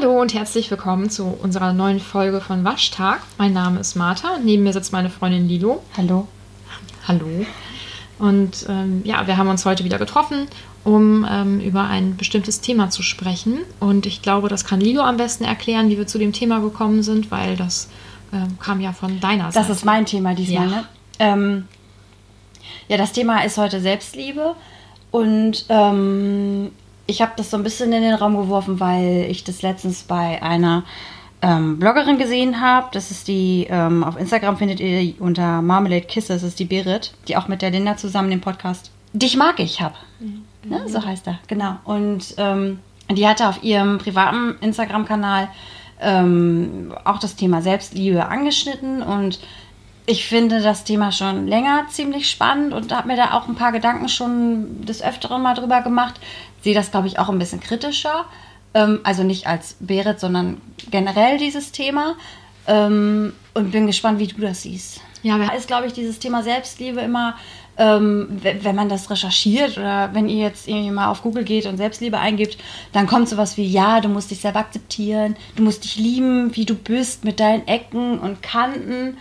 Hallo und herzlich willkommen zu unserer neuen Folge von Waschtag. Mein Name ist Martha und neben mir sitzt meine Freundin Lilo. Hallo. Hallo. Und ähm, ja, wir haben uns heute wieder getroffen, um ähm, über ein bestimmtes Thema zu sprechen. Und ich glaube, das kann Lilo am besten erklären, wie wir zu dem Thema gekommen sind, weil das ähm, kam ja von deiner Das Seite. ist mein Thema diesmal, Ja. ne? Ähm, ja, das Thema ist heute Selbstliebe. Und ähm, ich habe das so ein bisschen in den Raum geworfen, weil ich das letztens bei einer ähm, Bloggerin gesehen habe. Das ist die, ähm, auf Instagram findet ihr unter Marmalade Kisses, das ist die Berit, die auch mit der Linda zusammen den Podcast Dich mag ich hab. Ne? So heißt er, genau. Und ähm, die hatte auf ihrem privaten Instagram-Kanal ähm, auch das Thema Selbstliebe angeschnitten und ich finde das Thema schon länger ziemlich spannend und habe mir da auch ein paar Gedanken schon des Öfteren mal drüber gemacht. Sehe das, glaube ich, auch ein bisschen kritischer. Ähm, also nicht als Berit, sondern generell dieses Thema. Ähm, und bin gespannt, wie du das siehst. Ja, da ist, glaube ich, dieses Thema Selbstliebe immer, ähm, we- wenn man das recherchiert oder wenn ihr jetzt irgendwie mal auf Google geht und Selbstliebe eingibt, dann kommt sowas wie, ja, du musst dich selber akzeptieren, du musst dich lieben, wie du bist, mit deinen Ecken und Kanten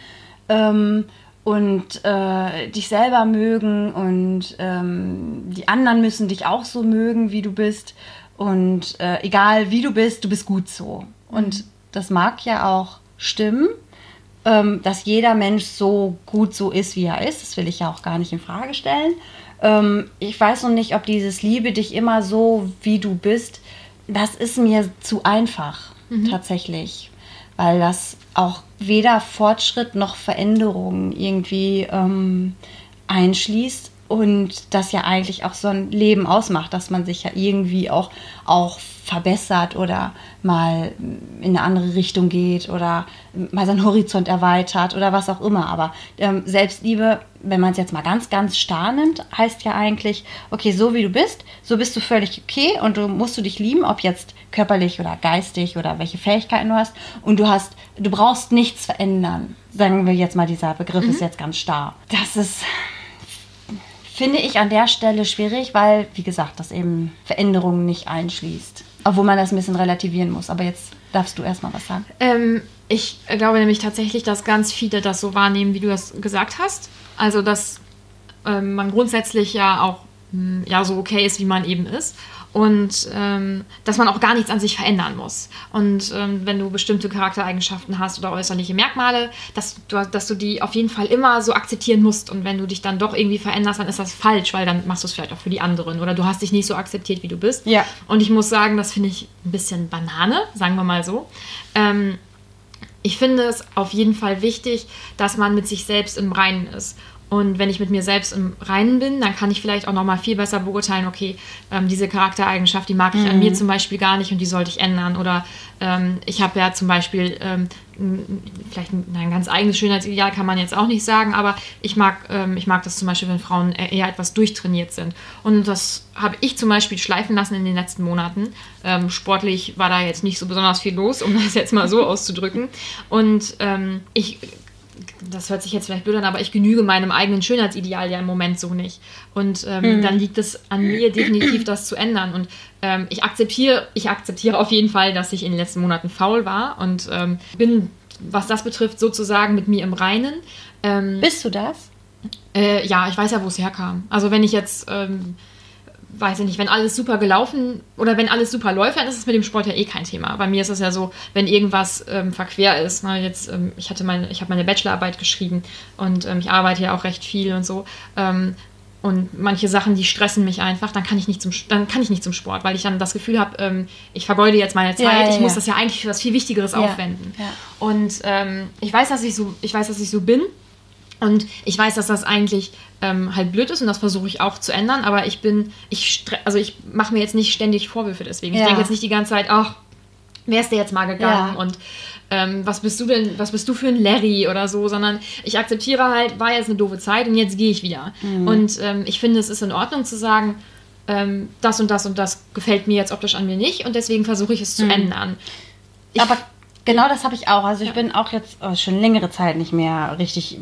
ähm, und äh, dich selber mögen und ähm, die anderen müssen dich auch so mögen, wie du bist. Und äh, egal wie du bist, du bist gut so. Und das mag ja auch stimmen, ähm, dass jeder Mensch so gut so ist, wie er ist. Das will ich ja auch gar nicht in Frage stellen. Ähm, ich weiß noch nicht, ob dieses Liebe dich immer so, wie du bist, das ist mir zu einfach, tatsächlich. Weil das auch weder Fortschritt noch Veränderung irgendwie ähm, einschließt und das ja eigentlich auch so ein Leben ausmacht, dass man sich ja irgendwie auch, auch verbessert oder mal in eine andere Richtung geht oder mal seinen Horizont erweitert oder was auch immer. Aber ähm, Selbstliebe, wenn man es jetzt mal ganz, ganz starr nimmt, heißt ja eigentlich, okay, so wie du bist, so bist du völlig okay und du musst du dich lieben, ob jetzt körperlich oder geistig oder welche Fähigkeiten du hast. Und du hast, du brauchst nichts verändern. Sagen wir jetzt mal, dieser Begriff ist jetzt ganz starr. Das ist finde ich an der Stelle schwierig, weil, wie gesagt, das eben Veränderungen nicht einschließt. Obwohl man das ein bisschen relativieren muss. Aber jetzt darfst du erstmal was sagen. Ähm, ich glaube nämlich tatsächlich, dass ganz viele das so wahrnehmen, wie du das gesagt hast. Also, dass ähm, man grundsätzlich ja auch mh, ja, so okay ist, wie man eben ist. Und ähm, dass man auch gar nichts an sich verändern muss. Und ähm, wenn du bestimmte Charaktereigenschaften hast oder äußerliche Merkmale, dass du, dass du die auf jeden Fall immer so akzeptieren musst. Und wenn du dich dann doch irgendwie veränderst, dann ist das falsch, weil dann machst du es vielleicht auch für die anderen. Oder du hast dich nicht so akzeptiert, wie du bist. Ja. Und ich muss sagen, das finde ich ein bisschen Banane, sagen wir mal so. Ähm, ich finde es auf jeden Fall wichtig, dass man mit sich selbst im Reinen ist. Und wenn ich mit mir selbst im Reinen bin, dann kann ich vielleicht auch noch mal viel besser beurteilen, okay, ähm, diese Charaktereigenschaft, die mag ich an mir zum Beispiel gar nicht und die sollte ich ändern. Oder ähm, ich habe ja zum Beispiel ähm, vielleicht ein, ein ganz eigenes Schönheitsideal kann man jetzt auch nicht sagen, aber ich mag, ähm, ich mag das zum Beispiel, wenn Frauen e- eher etwas durchtrainiert sind. Und das habe ich zum Beispiel schleifen lassen in den letzten Monaten. Ähm, sportlich war da jetzt nicht so besonders viel los, um das jetzt mal so auszudrücken. Und ähm, ich das hört sich jetzt vielleicht blöd an, aber ich genüge meinem eigenen Schönheitsideal ja im Moment so nicht. Und ähm, dann liegt es an mir definitiv, das zu ändern. Und ähm, ich akzeptiere, ich akzeptiere auf jeden Fall, dass ich in den letzten Monaten faul war und ähm, bin, was das betrifft, sozusagen mit mir im Reinen. Ähm, Bist du das? äh, ja, ich weiß ja, wo es herkam. Also wenn ich jetzt, ähm, weiß ich nicht, wenn alles super gelaufen oder wenn alles super läuft, dann ist es mit dem Sport ja eh kein Thema. Bei mir ist es ja so, wenn irgendwas ähm, verquer ist. Ne, jetzt, ähm, ich hatte meine, ich habe meine Bachelorarbeit geschrieben und ähm, ich arbeite ja auch recht viel und so. Ähm, und manche Sachen, die stressen mich einfach, dann kann ich nicht zum, dann kann ich nicht zum Sport, weil ich dann das Gefühl habe, ähm, ich vergeude jetzt meine Zeit, Ja, ja, ich muss das ja eigentlich für was viel Wichtigeres aufwenden. Und ähm, ich weiß, dass ich so, ich weiß, dass ich so bin. Und ich weiß, dass das eigentlich ähm, halt blöd ist und das versuche ich auch zu ändern, aber ich bin, ich also ich mache mir jetzt nicht ständig Vorwürfe deswegen. Ich Ja. denke jetzt nicht die ganze Zeit, ach, wärst du jetzt mal gegangen Ja. und ähm, was bist du denn, was bist du für ein Larry oder so, sondern ich akzeptiere halt, war jetzt eine doofe Zeit und jetzt gehe ich wieder. Mhm. Und ähm, ich finde, es ist in Ordnung zu sagen, ähm, das und das und das gefällt mir jetzt optisch an mir nicht und deswegen versuche ich es zu ändern. Ich, Aber genau das habe ich auch. Also ich bin auch jetzt oh, schon längere Zeit nicht mehr richtig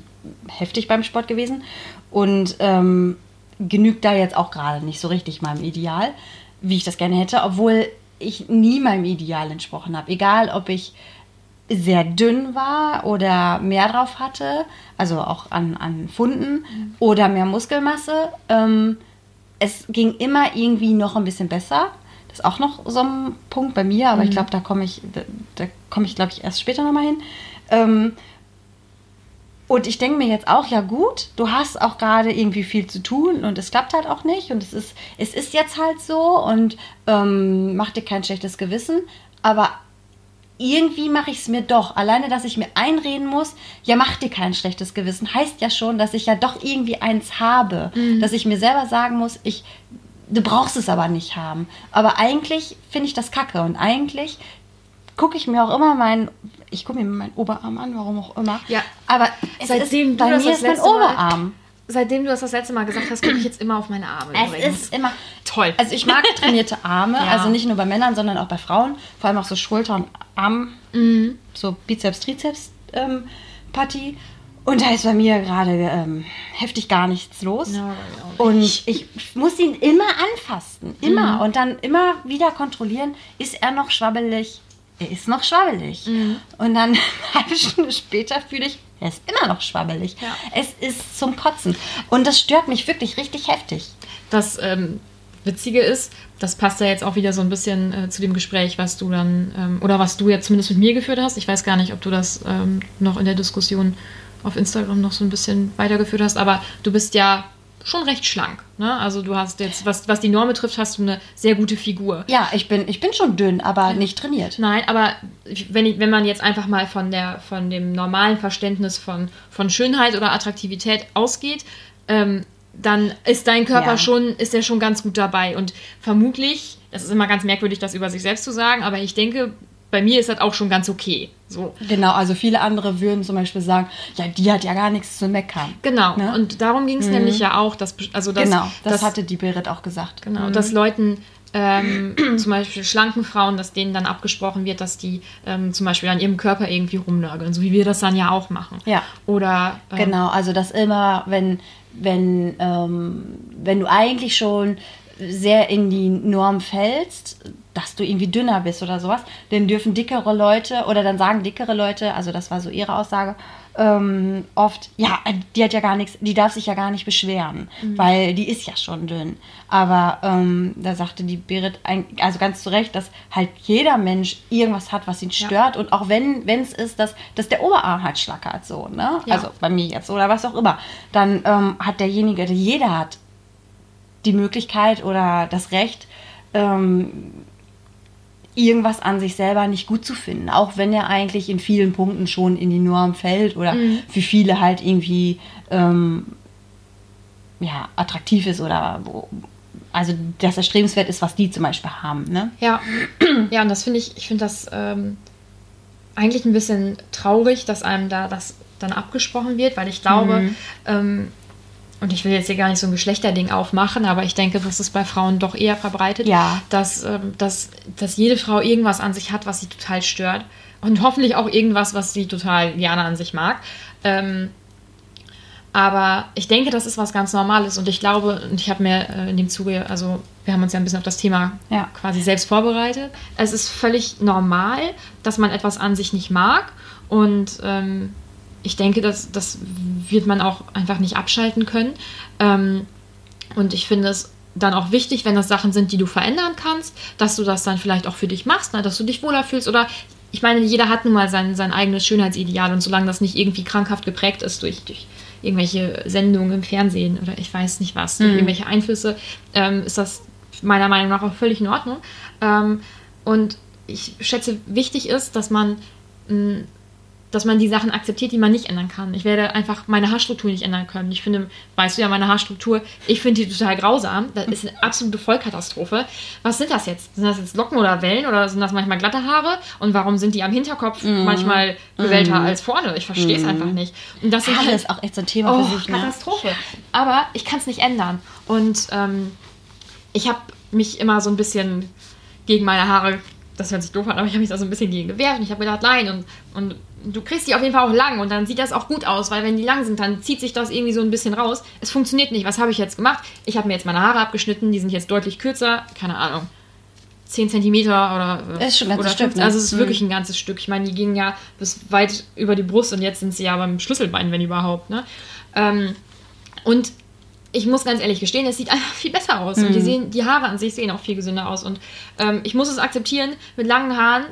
heftig beim Sport gewesen und ähm, genügt da jetzt auch gerade nicht so richtig meinem Ideal, wie ich das gerne hätte, obwohl ich nie meinem Ideal entsprochen habe. Egal, ob ich sehr dünn war oder mehr drauf hatte, also auch an, an Funden mhm. oder mehr Muskelmasse. Ähm, es ging immer irgendwie noch ein bisschen besser. Das ist auch noch so ein Punkt bei mir, aber mhm. ich glaube, da komme ich, da, da komme ich, glaube ich, erst später nochmal hin. Ähm, und ich denke mir jetzt auch, ja gut, du hast auch gerade irgendwie viel zu tun und es klappt halt auch nicht und es ist, es ist jetzt halt so und ähm, mach dir kein schlechtes Gewissen. Aber irgendwie mache ich es mir doch. Alleine, dass ich mir einreden muss, ja, mach dir kein schlechtes Gewissen, heißt ja schon, dass ich ja doch irgendwie eins habe. Mhm. Dass ich mir selber sagen muss, ich, du brauchst es aber nicht haben. Aber eigentlich finde ich das kacke und eigentlich gucke ich mir auch immer meinen, ich gucke mir meinen Oberarm an, warum auch immer. Ja. Aber seitdem ist, bei mir ist mein Oberarm. Mal, seitdem du das das letzte Mal gesagt hast, gucke ich jetzt immer auf meine Arme. Es übrigens. ist immer toll. Also ich mag trainierte Arme, ja. also nicht nur bei Männern, sondern auch bei Frauen. Vor allem auch so Schulter und Arm, mhm. so Bizeps, Trizeps ähm, Partie. Und da ist bei mir gerade ähm, heftig gar nichts los. No, und ich muss ihn immer anfassen. Immer. Mhm. Und dann immer wieder kontrollieren, ist er noch schwabbelig? Er ist noch schwabbelig. Mhm. Und dann eine halbe Stunde später fühle ich, er ist immer noch schwabbelig. Ja. Es ist zum Kotzen. Und das stört mich wirklich richtig heftig. Das ähm, Witzige ist, das passt ja jetzt auch wieder so ein bisschen äh, zu dem Gespräch, was du dann, ähm, oder was du jetzt zumindest mit mir geführt hast. Ich weiß gar nicht, ob du das ähm, noch in der Diskussion auf Instagram noch so ein bisschen weitergeführt hast, aber du bist ja schon recht schlank. Ne? Also du hast jetzt, was, was die Norm betrifft, hast du eine sehr gute Figur. Ja, ich bin, ich bin schon dünn, aber nicht trainiert. Nein, aber wenn, ich, wenn man jetzt einfach mal von, der, von dem normalen Verständnis von, von Schönheit oder Attraktivität ausgeht, ähm, dann ist dein Körper ja. schon, ist er schon ganz gut dabei. Und vermutlich, das ist immer ganz merkwürdig, das über sich selbst zu sagen, aber ich denke, bei mir ist das auch schon ganz okay. So. Genau, also viele andere würden zum Beispiel sagen, ja, die hat ja gar nichts zu meckern. Genau, ne? und darum ging es mhm. nämlich ja auch, dass, also dass, genau, das dass, hatte die Berit auch gesagt. Genau, mhm. dass Leuten, ähm, zum Beispiel schlanken Frauen, dass denen dann abgesprochen wird, dass die ähm, zum Beispiel an ihrem Körper irgendwie rumnörgeln, so wie wir das dann ja auch machen. Ja. Oder ähm, genau, also dass immer, wenn wenn ähm, wenn du eigentlich schon sehr in die Norm fällst, dass du irgendwie dünner bist oder sowas, dann dürfen dickere Leute oder dann sagen dickere Leute, also das war so ihre Aussage, ähm, oft, ja, die hat ja gar nichts, die darf sich ja gar nicht beschweren, mhm. weil die ist ja schon dünn. Aber ähm, da sagte die Berit, also ganz zu Recht, dass halt jeder Mensch irgendwas hat, was ihn stört. Ja. Und auch wenn es ist, dass, dass der Oberarm halt schlackert, so, ne? Ja. Also bei mir jetzt oder was auch immer, dann ähm, hat derjenige, jeder hat die Möglichkeit oder das Recht, ähm, irgendwas an sich selber nicht gut zu finden, auch wenn er eigentlich in vielen Punkten schon in die Norm fällt oder mhm. für viele halt irgendwie ähm, ja, attraktiv ist oder wo, also das erstrebenswert ist, was die zum Beispiel haben. Ne? Ja, ja, und das finde ich, ich finde das ähm, eigentlich ein bisschen traurig, dass einem da das dann abgesprochen wird, weil ich glaube, mhm. ähm, und ich will jetzt hier gar nicht so ein Geschlechterding aufmachen, aber ich denke, das ist bei Frauen doch eher verbreitet, ja. dass, ähm, dass, dass jede Frau irgendwas an sich hat, was sie total stört. Und hoffentlich auch irgendwas, was sie total gerne an sich mag. Ähm, aber ich denke, das ist was ganz Normales und ich glaube, und ich habe mir äh, in dem Zuge, also wir haben uns ja ein bisschen auf das Thema ja. quasi selbst vorbereitet. Es ist völlig normal, dass man etwas an sich nicht mag und ähm, ich denke, das, das wird man auch einfach nicht abschalten können. Ähm, und ich finde es dann auch wichtig, wenn das Sachen sind, die du verändern kannst, dass du das dann vielleicht auch für dich machst, ne? dass du dich wohler fühlst oder ich meine, jeder hat nun mal sein, sein eigenes Schönheitsideal und solange das nicht irgendwie krankhaft geprägt ist durch, durch irgendwelche Sendungen im Fernsehen oder ich weiß nicht was, durch mhm. irgendwelche Einflüsse, ähm, ist das meiner Meinung nach auch völlig in Ordnung. Ähm, und ich schätze, wichtig ist, dass man mh, dass man die Sachen akzeptiert, die man nicht ändern kann. Ich werde einfach meine Haarstruktur nicht ändern können. Ich finde, weißt du ja, meine Haarstruktur, ich finde die total grausam. Das ist eine absolute Vollkatastrophe. Was sind das jetzt? Sind das jetzt Locken oder Wellen oder sind das manchmal glatte Haare? Und warum sind die am Hinterkopf mm. manchmal gewellter mm. als vorne? Ich verstehe es mm. einfach nicht. Und das Haare ist auch echt so ein Thema oh, für sich. Ne? Katastrophe. Aber ich kann es nicht ändern. Und ähm, ich habe mich immer so ein bisschen gegen meine Haare das hört sich doof an, aber ich habe mich da so ein bisschen gegen gewehrt und ich habe gedacht, nein, und, und du kriegst die auf jeden Fall auch lang und dann sieht das auch gut aus, weil wenn die lang sind, dann zieht sich das irgendwie so ein bisschen raus. Es funktioniert nicht. Was habe ich jetzt gemacht? Ich habe mir jetzt meine Haare abgeschnitten, die sind jetzt deutlich kürzer, keine Ahnung. 10 Zentimeter oder, Ist schon ein ganzes Stück, 15, ne? Also es ist Mhm. wirklich ein ganzes Stück. Ich meine, die gingen ja bis weit über die Brust und jetzt sind sie ja beim Schlüsselbein, wenn überhaupt. Ne? Ähm, und ich muss ganz ehrlich gestehen, es sieht einfach viel besser aus. Und die, Mhm. sehen, die Haare an sich sehen auch viel gesünder aus. Und ähm, ich muss es akzeptieren, mit langen Haaren.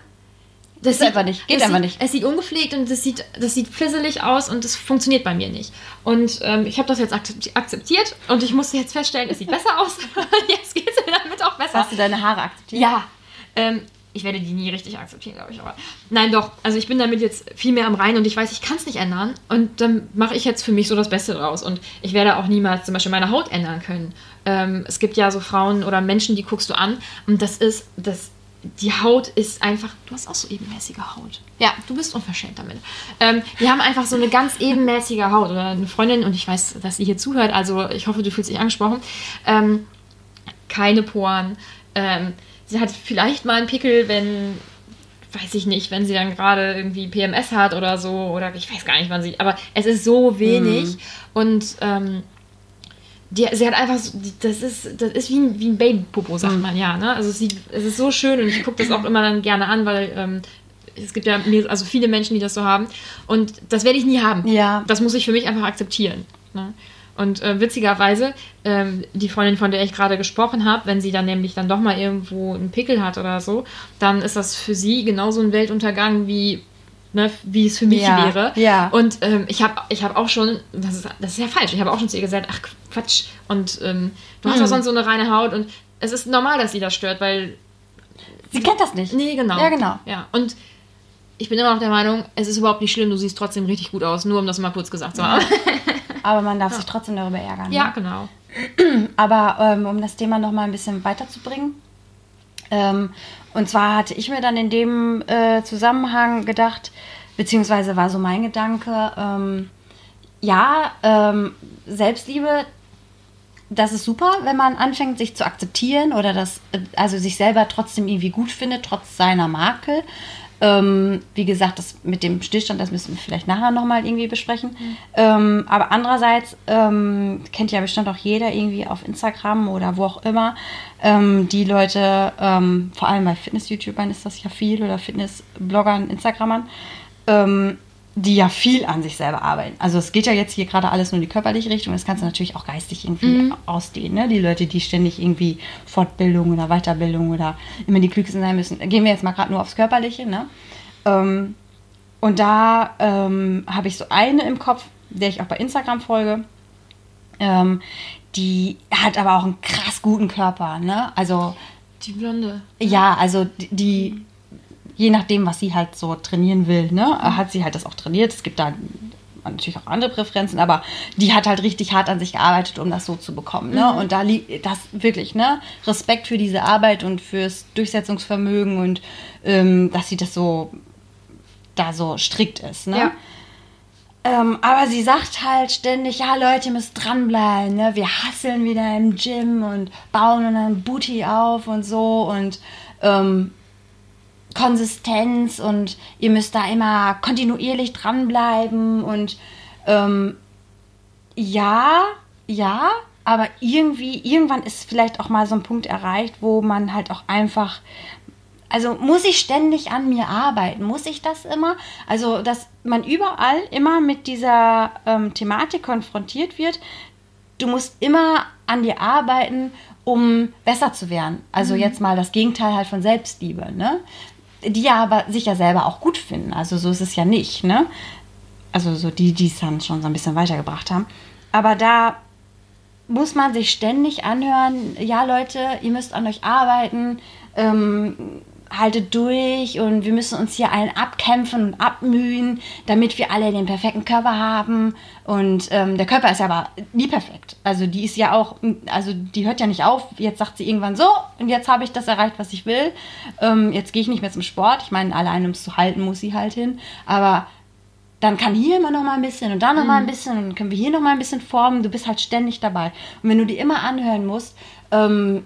Das Ist einfach nicht, geht einfach sieht, nicht. Es sieht ungepflegt und das sieht, das sieht fisselig aus und das funktioniert bei mir nicht. Und ähm, ich habe das jetzt akzepti- akzeptiert und ich musste jetzt feststellen, es sieht besser aus. jetzt geht es mir damit auch besser. Hast du deine Haare akzeptiert? Ja. Ähm, ich werde die nie richtig akzeptieren, glaube ich. Aber nein, doch. Also ich bin damit jetzt viel mehr am Reinen und ich weiß, ich kann es nicht ändern. Und dann mache ich jetzt für mich so das Beste draus. Und ich werde auch niemals zum Beispiel meine Haut ändern können. Ähm, es gibt ja so Frauen oder Menschen, die guckst du an und das ist, das, die Haut ist einfach, du hast auch so ebenmäßige Haut. Ja, du bist unverschämt damit. Ähm, die haben einfach so eine ganz ebenmäßige Haut. Oder eine Freundin, und ich weiß, dass sie hier zuhört, also ich hoffe, du fühlst dich angesprochen. Ähm, keine Poren. Ähm, sie hat vielleicht mal einen Pickel, wenn, weiß ich nicht, wenn sie dann gerade irgendwie PMS hat oder so, oder ich weiß gar nicht, wann sie, aber es ist so wenig und ähm, die, sie hat einfach, so, das ist, das ist wie ein, wie ein Babypopo, sagt man ja, ne? Also es, sieht, es ist so schön und ich gucke das auch immer dann gerne an, weil ähm, es gibt ja also viele Menschen, die das so haben und das werde ich nie haben. Ja. Das muss ich für mich einfach akzeptieren. Ne? Und äh, witzigerweise, ähm, die Freundin, von der ich gerade gesprochen habe, wenn sie dann nämlich dann doch mal irgendwo einen Pickel hat oder so, dann ist das für sie genauso ein Weltuntergang wie, ne, wie es für mich Ja, wäre. ja. Und ähm, ich habe ich hab auch schon, das ist, das ist ja falsch, ich habe auch schon zu ihr gesagt, ach Quatsch, und ähm, du hast Hm. doch sonst so eine reine Haut und es ist normal, dass sie das stört, weil Sie kennt das nicht. Nee, genau. Ja, genau. Ja, und ich bin immer noch der Meinung, es ist überhaupt nicht schlimm, du siehst trotzdem richtig gut aus, nur um das mal kurz gesagt zu haben. Aber man darf sich trotzdem darüber ärgern. Ja, Ne? genau. Aber ähm, um das Thema noch mal ein bisschen weiterzubringen. Ähm, und zwar hatte ich mir dann in dem äh, Zusammenhang gedacht, beziehungsweise war so mein Gedanke, ähm, ja, ähm, Selbstliebe, das ist super, wenn man anfängt, sich zu akzeptieren oder das, äh, also sich selber trotzdem irgendwie gut findet, trotz seiner Makel. Ähm, wie gesagt, das mit dem Stillstand, das müssen wir vielleicht nachher nochmal irgendwie besprechen. Ähm, aber andererseits ähm, kennt ja bestimmt auch jeder irgendwie auf Instagram oder wo auch immer ähm, die Leute, ähm, vor allem bei Fitness-YouTubern ist das ja viel oder Fitness-Bloggern, Instagrammern, ähm, die ja viel an sich selber arbeiten. Also es geht ja jetzt hier gerade alles nur in die körperliche Richtung, das kannst du natürlich auch geistig irgendwie ausdehnen. Ne? Die Leute, die ständig irgendwie Fortbildung oder Weiterbildung oder immer die Klügsten sein müssen. Gehen wir jetzt mal gerade nur aufs Körperliche. Ne? Ähm, und da ähm, habe ich so eine im Kopf, der ich auch bei Instagram folge. Ähm, die hat aber auch einen krass guten Körper. Ne? Also Die Blonde. ja, also die, die je nachdem, was sie halt so trainieren will, ne, hat sie halt das auch trainiert. Es gibt da natürlich auch andere Präferenzen, aber die hat halt richtig hart an sich gearbeitet, um das so zu bekommen. Ne? Und da liegt das wirklich, ne? Respekt für diese Arbeit und fürs Durchsetzungsvermögen und ähm, dass sie das so da so strikt ist, ne? Ja. Ähm, aber sie sagt halt ständig, ja Leute, ihr müsst dranbleiben, ne? Wir hasseln wieder im Gym und bauen unseren Booty auf und so und ähm, Konsistenz und ihr müsst da immer kontinuierlich dranbleiben und ähm, ja, ja, aber irgendwie, irgendwann ist vielleicht auch mal so ein Punkt erreicht, wo man halt auch einfach, also muss ich ständig an mir arbeiten? Muss ich das immer? Also, dass man überall immer mit dieser ähm, Thematik konfrontiert wird, du musst immer an dir arbeiten, um besser zu werden. Also jetzt mal das Gegenteil halt von Selbstliebe, ne? Die ja aber sich ja selber auch gut finden. Also so ist es ja nicht, ne? Also so die, die es dann schon so ein bisschen weitergebracht haben. Aber da muss man sich ständig anhören, ja Leute, ihr müsst an euch arbeiten, ähm, haltet durch und wir müssen uns hier allen abkämpfen und abmühen, damit wir alle den perfekten Körper haben. Und ähm, der Körper ist ja aber nie perfekt. Also die ist ja auch, also die hört ja nicht auf. Jetzt sagt sie irgendwann so und jetzt habe ich das erreicht, was ich will. Ähm, jetzt gehe ich nicht mehr zum Sport. Ich meine, alleine um es zu halten, muss sie halt hin. Aber dann kann hier immer noch mal ein bisschen und da noch mal ein bisschen und können wir hier noch mal ein bisschen formen. Du bist halt ständig dabei. Und wenn du die immer anhören musst, ähm,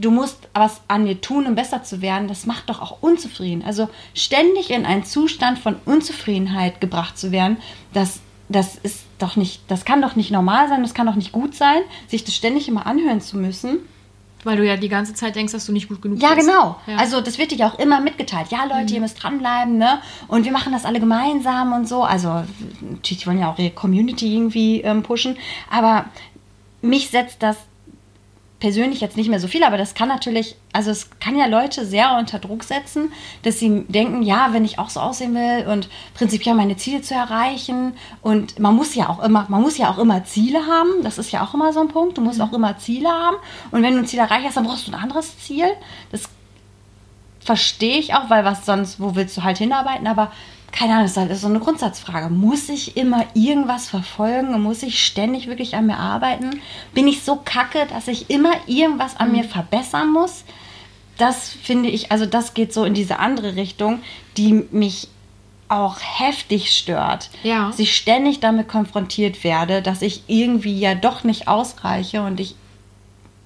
du musst was an dir tun, um besser zu werden, das macht doch auch unzufrieden. Also ständig in einen Zustand von Unzufriedenheit gebracht zu werden, das, das ist doch nicht, das kann doch nicht normal sein, das kann doch nicht gut sein, sich das ständig immer anhören zu müssen. Weil du ja die ganze Zeit denkst, dass du nicht gut genug Ja, bist. genau. Ja. Also das wird dir auch immer mitgeteilt. Ja, Leute, Mhm. ihr müsst dranbleiben, ne? Und wir machen das alle gemeinsam und so. Also natürlich wollen ja auch ihre Community irgendwie ähm, pushen. Aber mich setzt das persönlich jetzt nicht mehr so viel, aber das kann natürlich, also es kann ja Leute sehr unter Druck setzen, dass sie denken, ja, wenn ich auch so aussehen will und prinzipiell meine Ziele zu erreichen und man muss ja auch immer, man muss ja auch immer Ziele haben, das ist ja auch immer so ein Punkt, du musst auch immer Ziele haben und wenn du ein Ziel erreicht hast, dann brauchst du ein anderes Ziel. Das verstehe ich auch, weil was sonst, wo willst du halt hinarbeiten, aber keine Ahnung, das ist halt so eine Grundsatzfrage. Muss ich immer irgendwas verfolgen muss ich ständig wirklich an mir arbeiten? Bin ich so kacke, dass ich immer irgendwas an mir verbessern muss? Das finde ich, also das geht so in diese andere Richtung, die mich auch heftig stört. Ja. Dass ich ständig damit konfrontiert werde, dass ich irgendwie ja doch nicht ausreiche und ich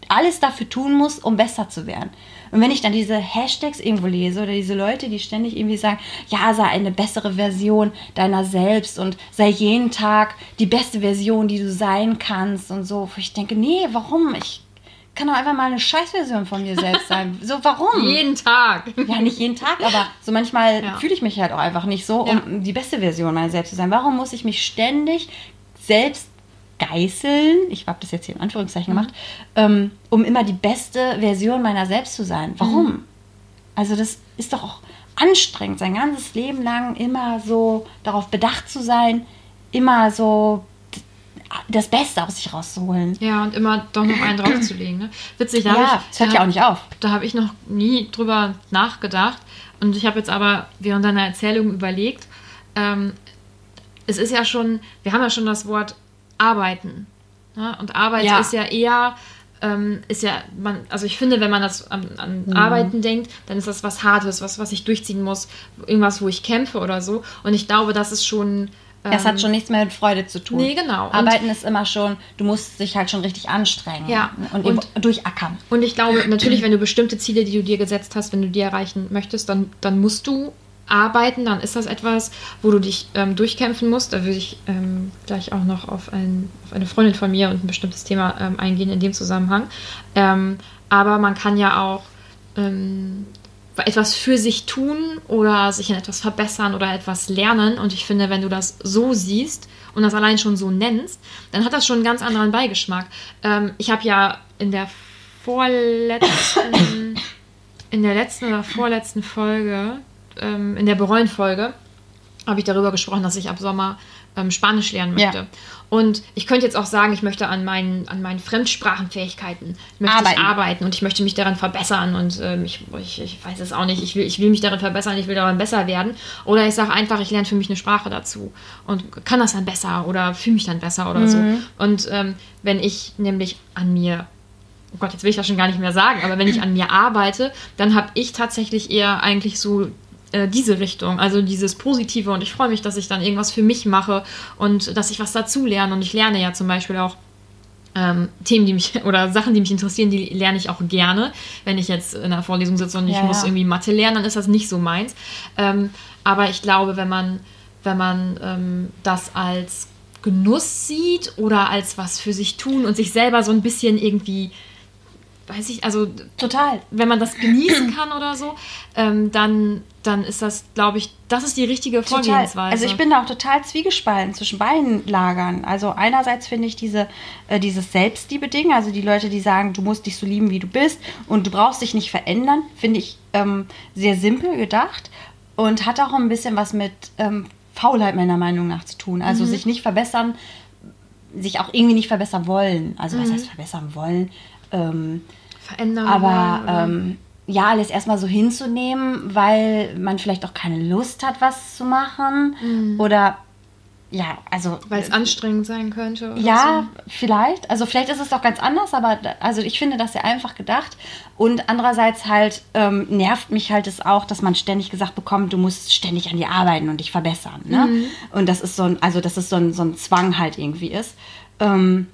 alles dafür tun muss, um besser zu werden. Und wenn ich dann diese Hashtags irgendwo lese oder diese Leute, die ständig irgendwie sagen, ja, sei eine bessere Version deiner selbst und sei jeden Tag die beste Version, die du sein kannst und so, wo ich denke, nee, warum? Ich kann doch einfach mal eine Scheißversion von mir selbst sein. So, warum? Jeden Tag. Ja, nicht jeden Tag, aber so manchmal Ja. fühle ich mich halt auch einfach nicht so, um Ja. die beste Version meiner selbst zu sein. Warum muss ich mich ständig selbst geißeln, ich habe das jetzt hier in Anführungszeichen Mhm. gemacht, ähm, um immer die beste Version meiner selbst zu sein? Warum? Mhm. Also das ist doch auch anstrengend, sein ganzes Leben lang immer so darauf bedacht zu sein, immer so das Beste aus sich rauszuholen. Ja, und immer doch noch einen draufzulegen. Ne? Witzig, da Ja, ich, es hört ja auch nicht auf. da habe ich noch nie drüber nachgedacht. Und ich habe jetzt aber während deiner Erzählung überlegt, ähm, es ist ja schon, wir haben ja schon das Wort arbeiten. Ne? Und Arbeit Ja. ist ja eher, ähm, ist ja, man, also ich finde, wenn man das an, an Mhm. Arbeiten denkt, dann ist das was Hartes, was, was ich durchziehen muss, irgendwas, wo ich kämpfe oder so. Und ich glaube, das ist schon. Ähm, Das hat schon nichts mehr mit Freude zu tun. Nee, genau. Und- Arbeiten ist immer schon, du musst dich halt schon richtig anstrengen Ja, und, und- eben durchackern. Und ich glaube, natürlich, wenn du bestimmte Ziele, die du dir gesetzt hast, wenn du die erreichen möchtest, dann, dann musst du arbeiten, dann ist das etwas, wo du dich ähm, durchkämpfen musst. Da würde ich ähm, gleich auch noch auf, ein, auf eine Freundin von mir und ein bestimmtes Thema ähm, eingehen in dem Zusammenhang. Ähm, aber man kann ja auch ähm, etwas für sich tun oder sich in etwas verbessern oder etwas lernen. Und ich finde, wenn du das so siehst und das allein schon so nennst, dann hat das schon einen ganz anderen Beigeschmack. Ähm, ich habe ja in der vorletzten, in der letzten oder vorletzten Folge, ähm, in der Bereuen-Folge, habe ich darüber gesprochen, dass ich ab Sommer ähm, Spanisch lernen möchte. Ja. Und ich könnte jetzt auch sagen, ich möchte an meinen, an meinen Fremdsprachenfähigkeiten möchte Arbeiten. arbeiten und ich möchte mich daran verbessern und ähm, ich, ich, ich weiß es auch nicht, ich will, ich will mich darin verbessern, ich will daran besser werden. Oder ich sage einfach, ich lerne für mich eine Sprache dazu und kann das dann besser oder fühle mich dann besser oder so. Und ähm, wenn ich nämlich an mir oh Gott, jetzt will ich das schon gar nicht mehr sagen, aber wenn ich an mir arbeite, dann habe ich tatsächlich eher eigentlich so äh, diese Richtung, also dieses Positive und ich freue mich, dass ich dann irgendwas für mich mache und dass ich was dazu lerne und ich lerne ja zum Beispiel auch ähm, Themen, die mich oder Sachen, die mich interessieren, die lerne ich auch gerne. Wenn ich jetzt in einer Vorlesung sitze und ich Ja, muss ja. irgendwie Mathe lernen, dann ist das nicht so meins. Ähm, aber ich glaube, wenn man, wenn man ähm, das als Genuss sieht oder als was für sich tun und sich selber so ein bisschen irgendwie, weiß ich, also Total. wenn man das genießen kann oder so, ähm, dann, dann ist das, glaube ich, das ist die richtige Total. Vorgehensweise. Also ich bin da auch total zwiegespalten zwischen beiden Lagern. Also einerseits finde ich diese, äh, dieses Selbstliebe-Ding, also die Leute, die sagen, du musst dich so lieben, wie du bist und du brauchst dich nicht verändern, finde ich ähm, sehr simpel gedacht und hat auch ein bisschen was mit ähm, Faulheit meiner Meinung nach zu tun. Also sich nicht verbessern, sich auch irgendwie nicht verbessern wollen. Also was heißt verbessern wollen? Ähm, verändern. aber ähm, ja, alles erstmal so hinzunehmen, weil man vielleicht auch keine Lust hat, was zu machen. Oder ja, also. weil es anstrengend sein könnte. Ja, vielleicht. Also vielleicht ist es doch ganz anders, aber also ich finde das sehr einfach gedacht. Und andererseits halt ähm, nervt mich halt es auch, dass man ständig gesagt bekommt, du musst ständig an dir arbeiten und dich verbessern. Ne? Und das ist so ein, also dass es so ein, so ein Zwang halt irgendwie ist. Ähm,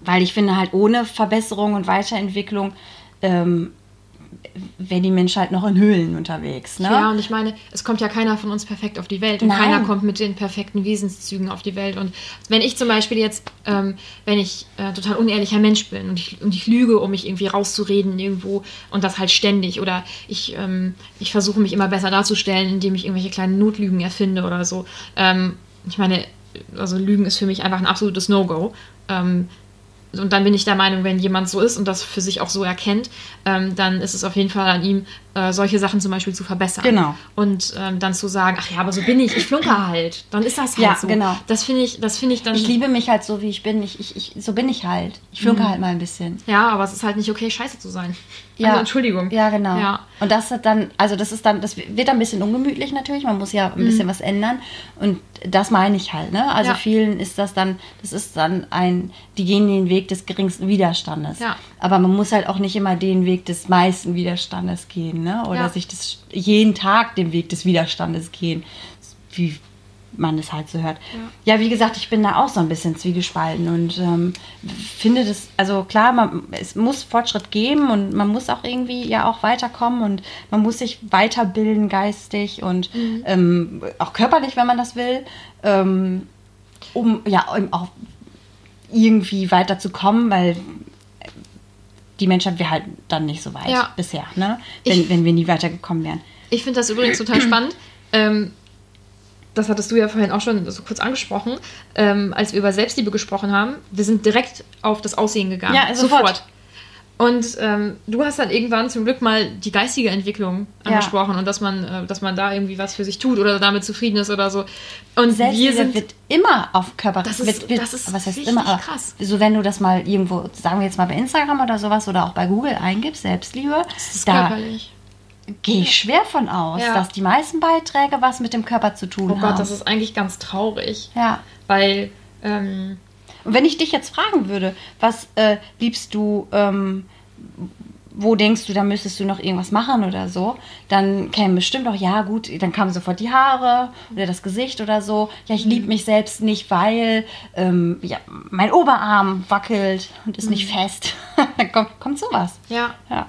weil ich finde halt ohne Verbesserung und Weiterentwicklung ähm, wäre die Menschheit halt noch in Höhlen unterwegs. Ne? Ja, und ich meine, es kommt ja keiner von uns perfekt auf die Welt und Nein. keiner kommt mit den perfekten Wesenszügen auf die Welt. Und wenn ich zum Beispiel jetzt, ähm, wenn ich äh, total unehrlicher Mensch bin und ich, und ich lüge, um mich irgendwie rauszureden irgendwo und das halt ständig oder ich, ähm, ich versuche mich immer besser darzustellen, indem ich irgendwelche kleinen Notlügen erfinde oder so. Ähm, ich meine, also Lügen ist für mich einfach ein absolutes No-Go. Ähm, und dann bin ich der Meinung, wenn jemand so ist und das für sich auch so erkennt, ähm, dann ist es auf jeden Fall an ihm, äh, solche Sachen zum Beispiel zu verbessern. Genau. Und ähm, dann zu sagen, ach ja, aber so bin ich, ich flunker halt. Dann ist das halt Ja, so. genau. Das finde ich, das finde ich dann. Ich liebe mich halt so, wie ich bin. Ich, ich, ich, so bin ich halt. Ich flunke halt mal ein bisschen. ja, aber es ist halt nicht okay, scheiße zu sein. Ja. Also, Entschuldigung. Ja, genau. Ja. Und das hat dann, also das ist dann, das wird dann ein bisschen ungemütlich natürlich. Man muss ja ein bisschen was ändern. Und das meine ich halt, ne? Also Ja. vielen ist das dann, das ist dann ein, die gehen den Weg des geringsten Widerstandes. Ja. Aber man muss halt auch nicht immer den Weg des meisten Widerstandes gehen, ne? Oder Ja. sich das jeden Tag den Weg des Widerstandes gehen. Wie man es halt so hört. Ja. wie gesagt, ich bin da auch so ein bisschen zwiegespalten und ähm, finde das, also klar, man, es muss Fortschritt geben und man muss auch irgendwie ja auch weiterkommen und man muss sich weiterbilden geistig und ähm, auch körperlich, wenn man das will, ähm, um ja um auch irgendwie weiterzukommen, weil die Menschheit wäre halt dann nicht so weit Ja. bisher, ne? Wenn, Ich- wenn wir nie weitergekommen wären. Ich finde das übrigens total spannend. Ähm, das hattest du ja vorhin auch schon so kurz angesprochen, ähm, als wir über Selbstliebe gesprochen haben. Wir sind direkt auf das Aussehen gegangen. Ja, sofort. Und ähm, du hast dann irgendwann zum Glück mal die geistige Entwicklung Ja. angesprochen und dass man, äh, dass man da irgendwie was für sich tut oder damit zufrieden ist oder so. Und wir Selbstliebe sind wird immer auf Körper. Das ist- wird, wird, das ist was heißt immer? Krass. So wenn du das mal irgendwo, sagen wir jetzt mal bei Instagram oder sowas oder auch bei Google eingibst, Selbstliebe, das ist da körperlich. Gehe ich schwer von aus, Ja. dass die meisten Beiträge was mit dem Körper zu tun Oh haben. Gott, das ist eigentlich ganz traurig. ja. Weil, ähm, Und wenn ich dich jetzt fragen würde, was äh, liebst du, ähm, wo denkst du, da müsstest du noch irgendwas machen oder so, dann käme bestimmt auch, ja gut, dann kamen sofort die Haare oder das Gesicht oder so. Ja, ich liebe mich selbst nicht, weil ähm, ja, mein Oberarm wackelt und ist nicht fest. dann kommt, kommt sowas. ja, Ja.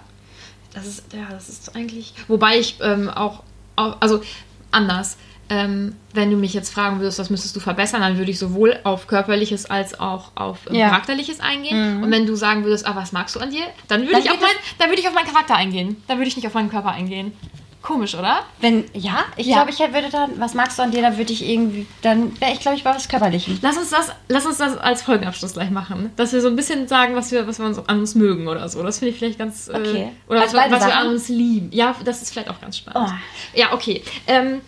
Das ist, ja, das ist eigentlich. Wobei ich ähm, auch, auch, also anders. Ähm, wenn du mich jetzt fragen würdest, was müsstest du verbessern, dann würde ich sowohl auf körperliches als auch auf ähm, Ja. charakterliches eingehen. Und wenn du sagen würdest, ah, was magst du an dir, dann würde Dann ich auf geht mein, dann würde ich auf meinen Charakter eingehen. Dann würde ich nicht auf meinen Körper eingehen. Komisch, oder? Wenn, ja, ich Ja. glaube, ich würde dann, was magst du an dir, da würde ich irgendwie, dann wäre ich, glaube ich, bei was Körperlichem. Lass uns das, lass uns das als Folgenabschluss gleich machen. Dass wir so ein bisschen sagen, was wir, was wir uns an uns mögen oder so. Das finde ich vielleicht ganz. Äh, Okay. oder Als was, was wir an uns lieben. Ja, das ist vielleicht auch ganz spannend. Oh. Ja, okay. Ähm,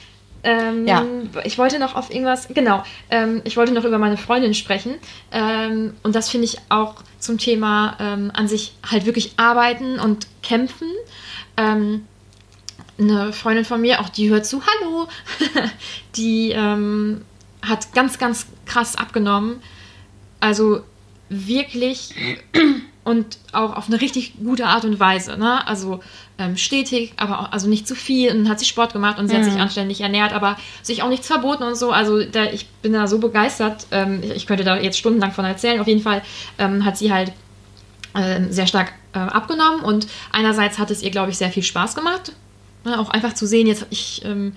ähm, Ja. Ich wollte noch auf irgendwas, genau, ähm, ich wollte noch über meine Freundin sprechen. Ähm, und das finde ich auch zum Thema ähm, an sich halt wirklich arbeiten und kämpfen. Eine Freundin von mir, auch die hört zu, hallo, die ähm, hat ganz, ganz krass abgenommen. Also wirklich und auch auf eine richtig gute Art und Weise. Ne? Also ähm, stetig, aber auch, also nicht zu viel. Und hat sie Sport gemacht und sie hat sich anständig ernährt, aber sich auch nichts verboten und so. Also da, ich bin da so begeistert. Ähm, ich, ich könnte da jetzt stundenlang von erzählen. Auf jeden Fall ähm, hat sie halt ähm, sehr stark äh, abgenommen und einerseits hat es ihr, glaube ich, sehr viel Spaß gemacht. Ne? Auch einfach zu sehen, jetzt ich, ähm,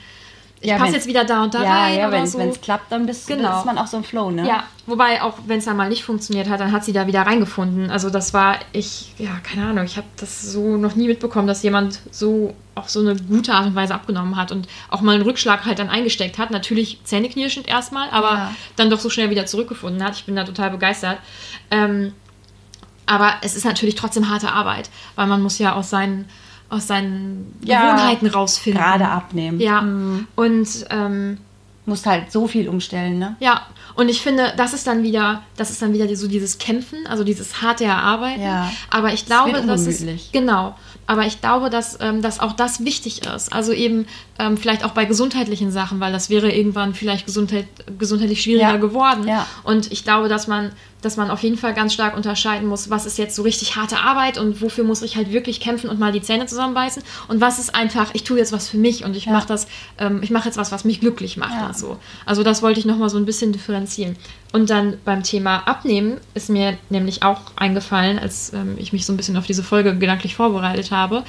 ich Ja, passe jetzt wieder da und da ja, rein ja, wenn so. es klappt, dann, bist, Genau. dann ist man auch so im Flow, ne? Ja, wobei auch wenn es dann mal nicht funktioniert hat, dann hat sie da wieder reingefunden. Also das war ich, ja, keine Ahnung, ich habe das so noch nie mitbekommen, dass jemand so auf so eine gute Art und Weise abgenommen hat und auch mal einen Rückschlag halt dann eingesteckt hat. Natürlich zähneknirschend erstmal, aber Ja. dann doch so schnell wieder zurückgefunden hat. Ich bin da total begeistert. Ähm, aber es ist natürlich trotzdem harte Arbeit, weil man muss ja aus seinen, aus seinen Ja, Gewohnheiten rausfinden. Gerade abnehmen. Ja, Mhm. und ähm, Musst halt so viel umstellen, ne? ja, und ich finde, das ist dann wieder, das ist dann wieder so dieses Kämpfen, also dieses harte Erarbeiten. Ja. Aber ich glaube, dass es ungemütlich. genau. Aber ich glaube, dass, ähm, dass auch das wichtig ist. Also eben ähm, vielleicht auch bei gesundheitlichen Sachen, weil das wäre irgendwann vielleicht gesundheit, gesundheitlich schwieriger Ja. geworden. Ja. Und ich glaube, dass man dass man auf jeden Fall ganz stark unterscheiden muss, was ist jetzt so richtig harte Arbeit und wofür muss ich halt wirklich kämpfen und mal die Zähne zusammenbeißen und was ist einfach, ich tue jetzt was für mich und ich Ja. mache das, ähm, ich mache jetzt was, was mich glücklich macht Ja. und so. Also das wollte ich nochmal so ein bisschen differenzieren. Und dann beim Thema Abnehmen ist mir nämlich auch eingefallen, als ähm, ich mich so ein bisschen auf diese Folge gedanklich vorbereitet habe.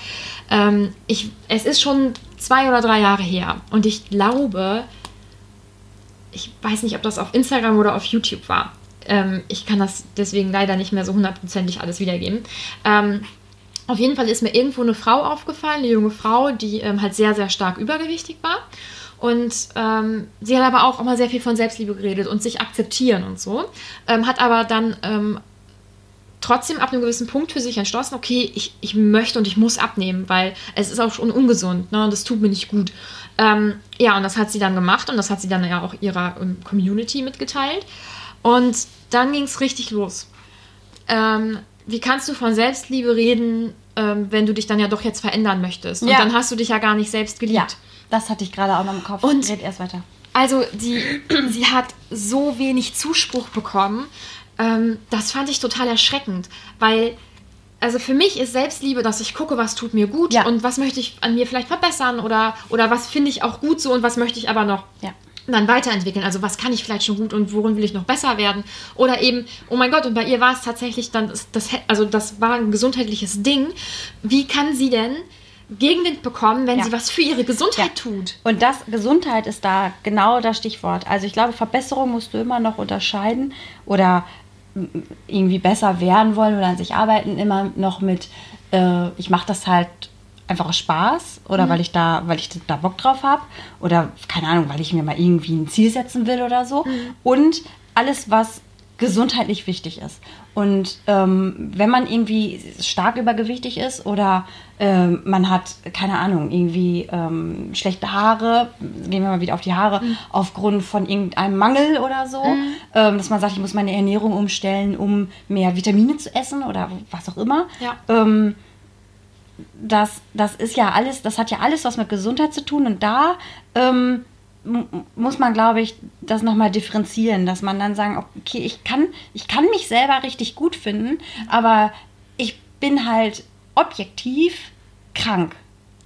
Ähm, ich, es ist schon zwei oder drei Jahre her und ich glaube, ich weiß nicht, ob das auf Instagram oder auf YouTube war. Ähm, ich kann das deswegen leider nicht mehr so hundertprozentig alles wiedergeben. Ähm, auf jeden Fall ist mir irgendwo eine Frau aufgefallen, eine junge Frau, die ähm, halt sehr, sehr stark übergewichtig war. Und ähm, sie hat aber auch immer sehr viel von Selbstliebe geredet und sich akzeptieren und so. Ähm, hat aber dann ähm, trotzdem ab einem gewissen Punkt für sich entschlossen, okay, ich, ich möchte und ich muss abnehmen, weil es ist auch schon ungesund ne, und das tut mir nicht gut. Ähm, ja, und das hat sie dann gemacht und das hat sie dann ja auch ihrer ähm, Community mitgeteilt. Und dann ging es richtig los. Ähm, wie kannst du von Selbstliebe reden, ähm, wenn du dich dann ja doch jetzt verändern möchtest? Und Ja. dann hast du dich ja gar nicht selbst geliebt. Ja, das hatte ich gerade auch noch im Kopf. Und- Red erst weiter. Also, die, sie hat so wenig Zuspruch bekommen. Ähm, das fand ich total erschreckend, weil, also für mich ist Selbstliebe, dass ich gucke, was tut mir gut Ja. und was möchte ich an mir vielleicht verbessern oder, oder was finde ich auch gut so und was möchte ich aber noch Ja. Dann weiterentwickeln. Also was kann ich vielleicht schon gut und worin will ich noch besser werden? Oder eben, oh mein Gott, und bei ihr war es tatsächlich dann, das, also das war ein gesundheitliches Ding. Wie kann sie denn Gegenwind bekommen, wenn Ja. sie was für ihre Gesundheit Ja. tut? Und das Gesundheit ist da genau das Stichwort. Also ich glaube, Verbesserung musst du immer noch unterscheiden oder irgendwie besser werden wollen oder an sich arbeiten immer noch mit, äh, ich mache das halt einfach aus Spaß oder weil ich da, weil ich da Bock drauf habe oder keine Ahnung, weil ich mir mal irgendwie ein Ziel setzen will oder so. Und alles, was gesundheitlich wichtig ist. Und ähm, wenn man irgendwie stark übergewichtig ist oder ähm, man hat, keine Ahnung, irgendwie ähm, schlechte Haare, gehen wir mal wieder auf die Haare, aufgrund von irgendeinem Mangel oder so, ähm, dass man sagt, ich muss meine Ernährung umstellen, um mehr Vitamine zu essen oder was auch immer. Ja. Das, das ist ja alles, das hat ja alles was mit Gesundheit zu tun und da ähm, muss man, glaube ich, das nochmal differenzieren, dass man dann sagen, okay, ich kann, ich kann mich selber richtig gut finden, aber ich bin halt objektiv krank.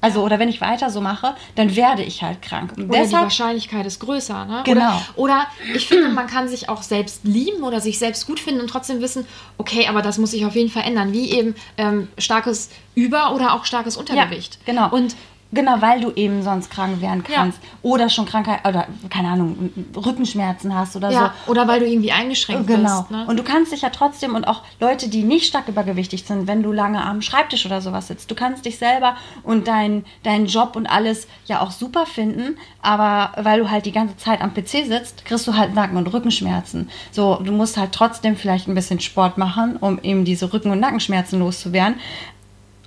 Also, oder wenn ich weiter so mache, dann werde ich halt krank. Und Oder die deshalb, Wahrscheinlichkeit ist größer. Ne? Genau. Oder, oder ich finde, man kann sich auch selbst lieben oder sich selbst gut finden und trotzdem wissen, okay, aber das muss sich auf jeden Fall ändern. Wie eben ähm, starkes Über- oder auch starkes Untergewicht. Ja, genau. Und Genau, weil du eben sonst krank werden Ja. kannst. Oder schon Krankheit, oder keine Ahnung, Rückenschmerzen hast oder ja, so. oder weil du irgendwie eingeschränkt Genau. bist. Ne? Und du kannst dich ja trotzdem und auch Leute, die nicht stark übergewichtig sind, wenn du lange am Schreibtisch oder sowas sitzt, du kannst dich selber und dein, deinen Job und alles ja auch super finden, aber weil du halt die ganze Zeit am PC sitzt, kriegst du halt Nacken- und Rückenschmerzen. So, du musst halt trotzdem vielleicht ein bisschen Sport machen, um eben diese Rücken- und Nackenschmerzen loszuwerden.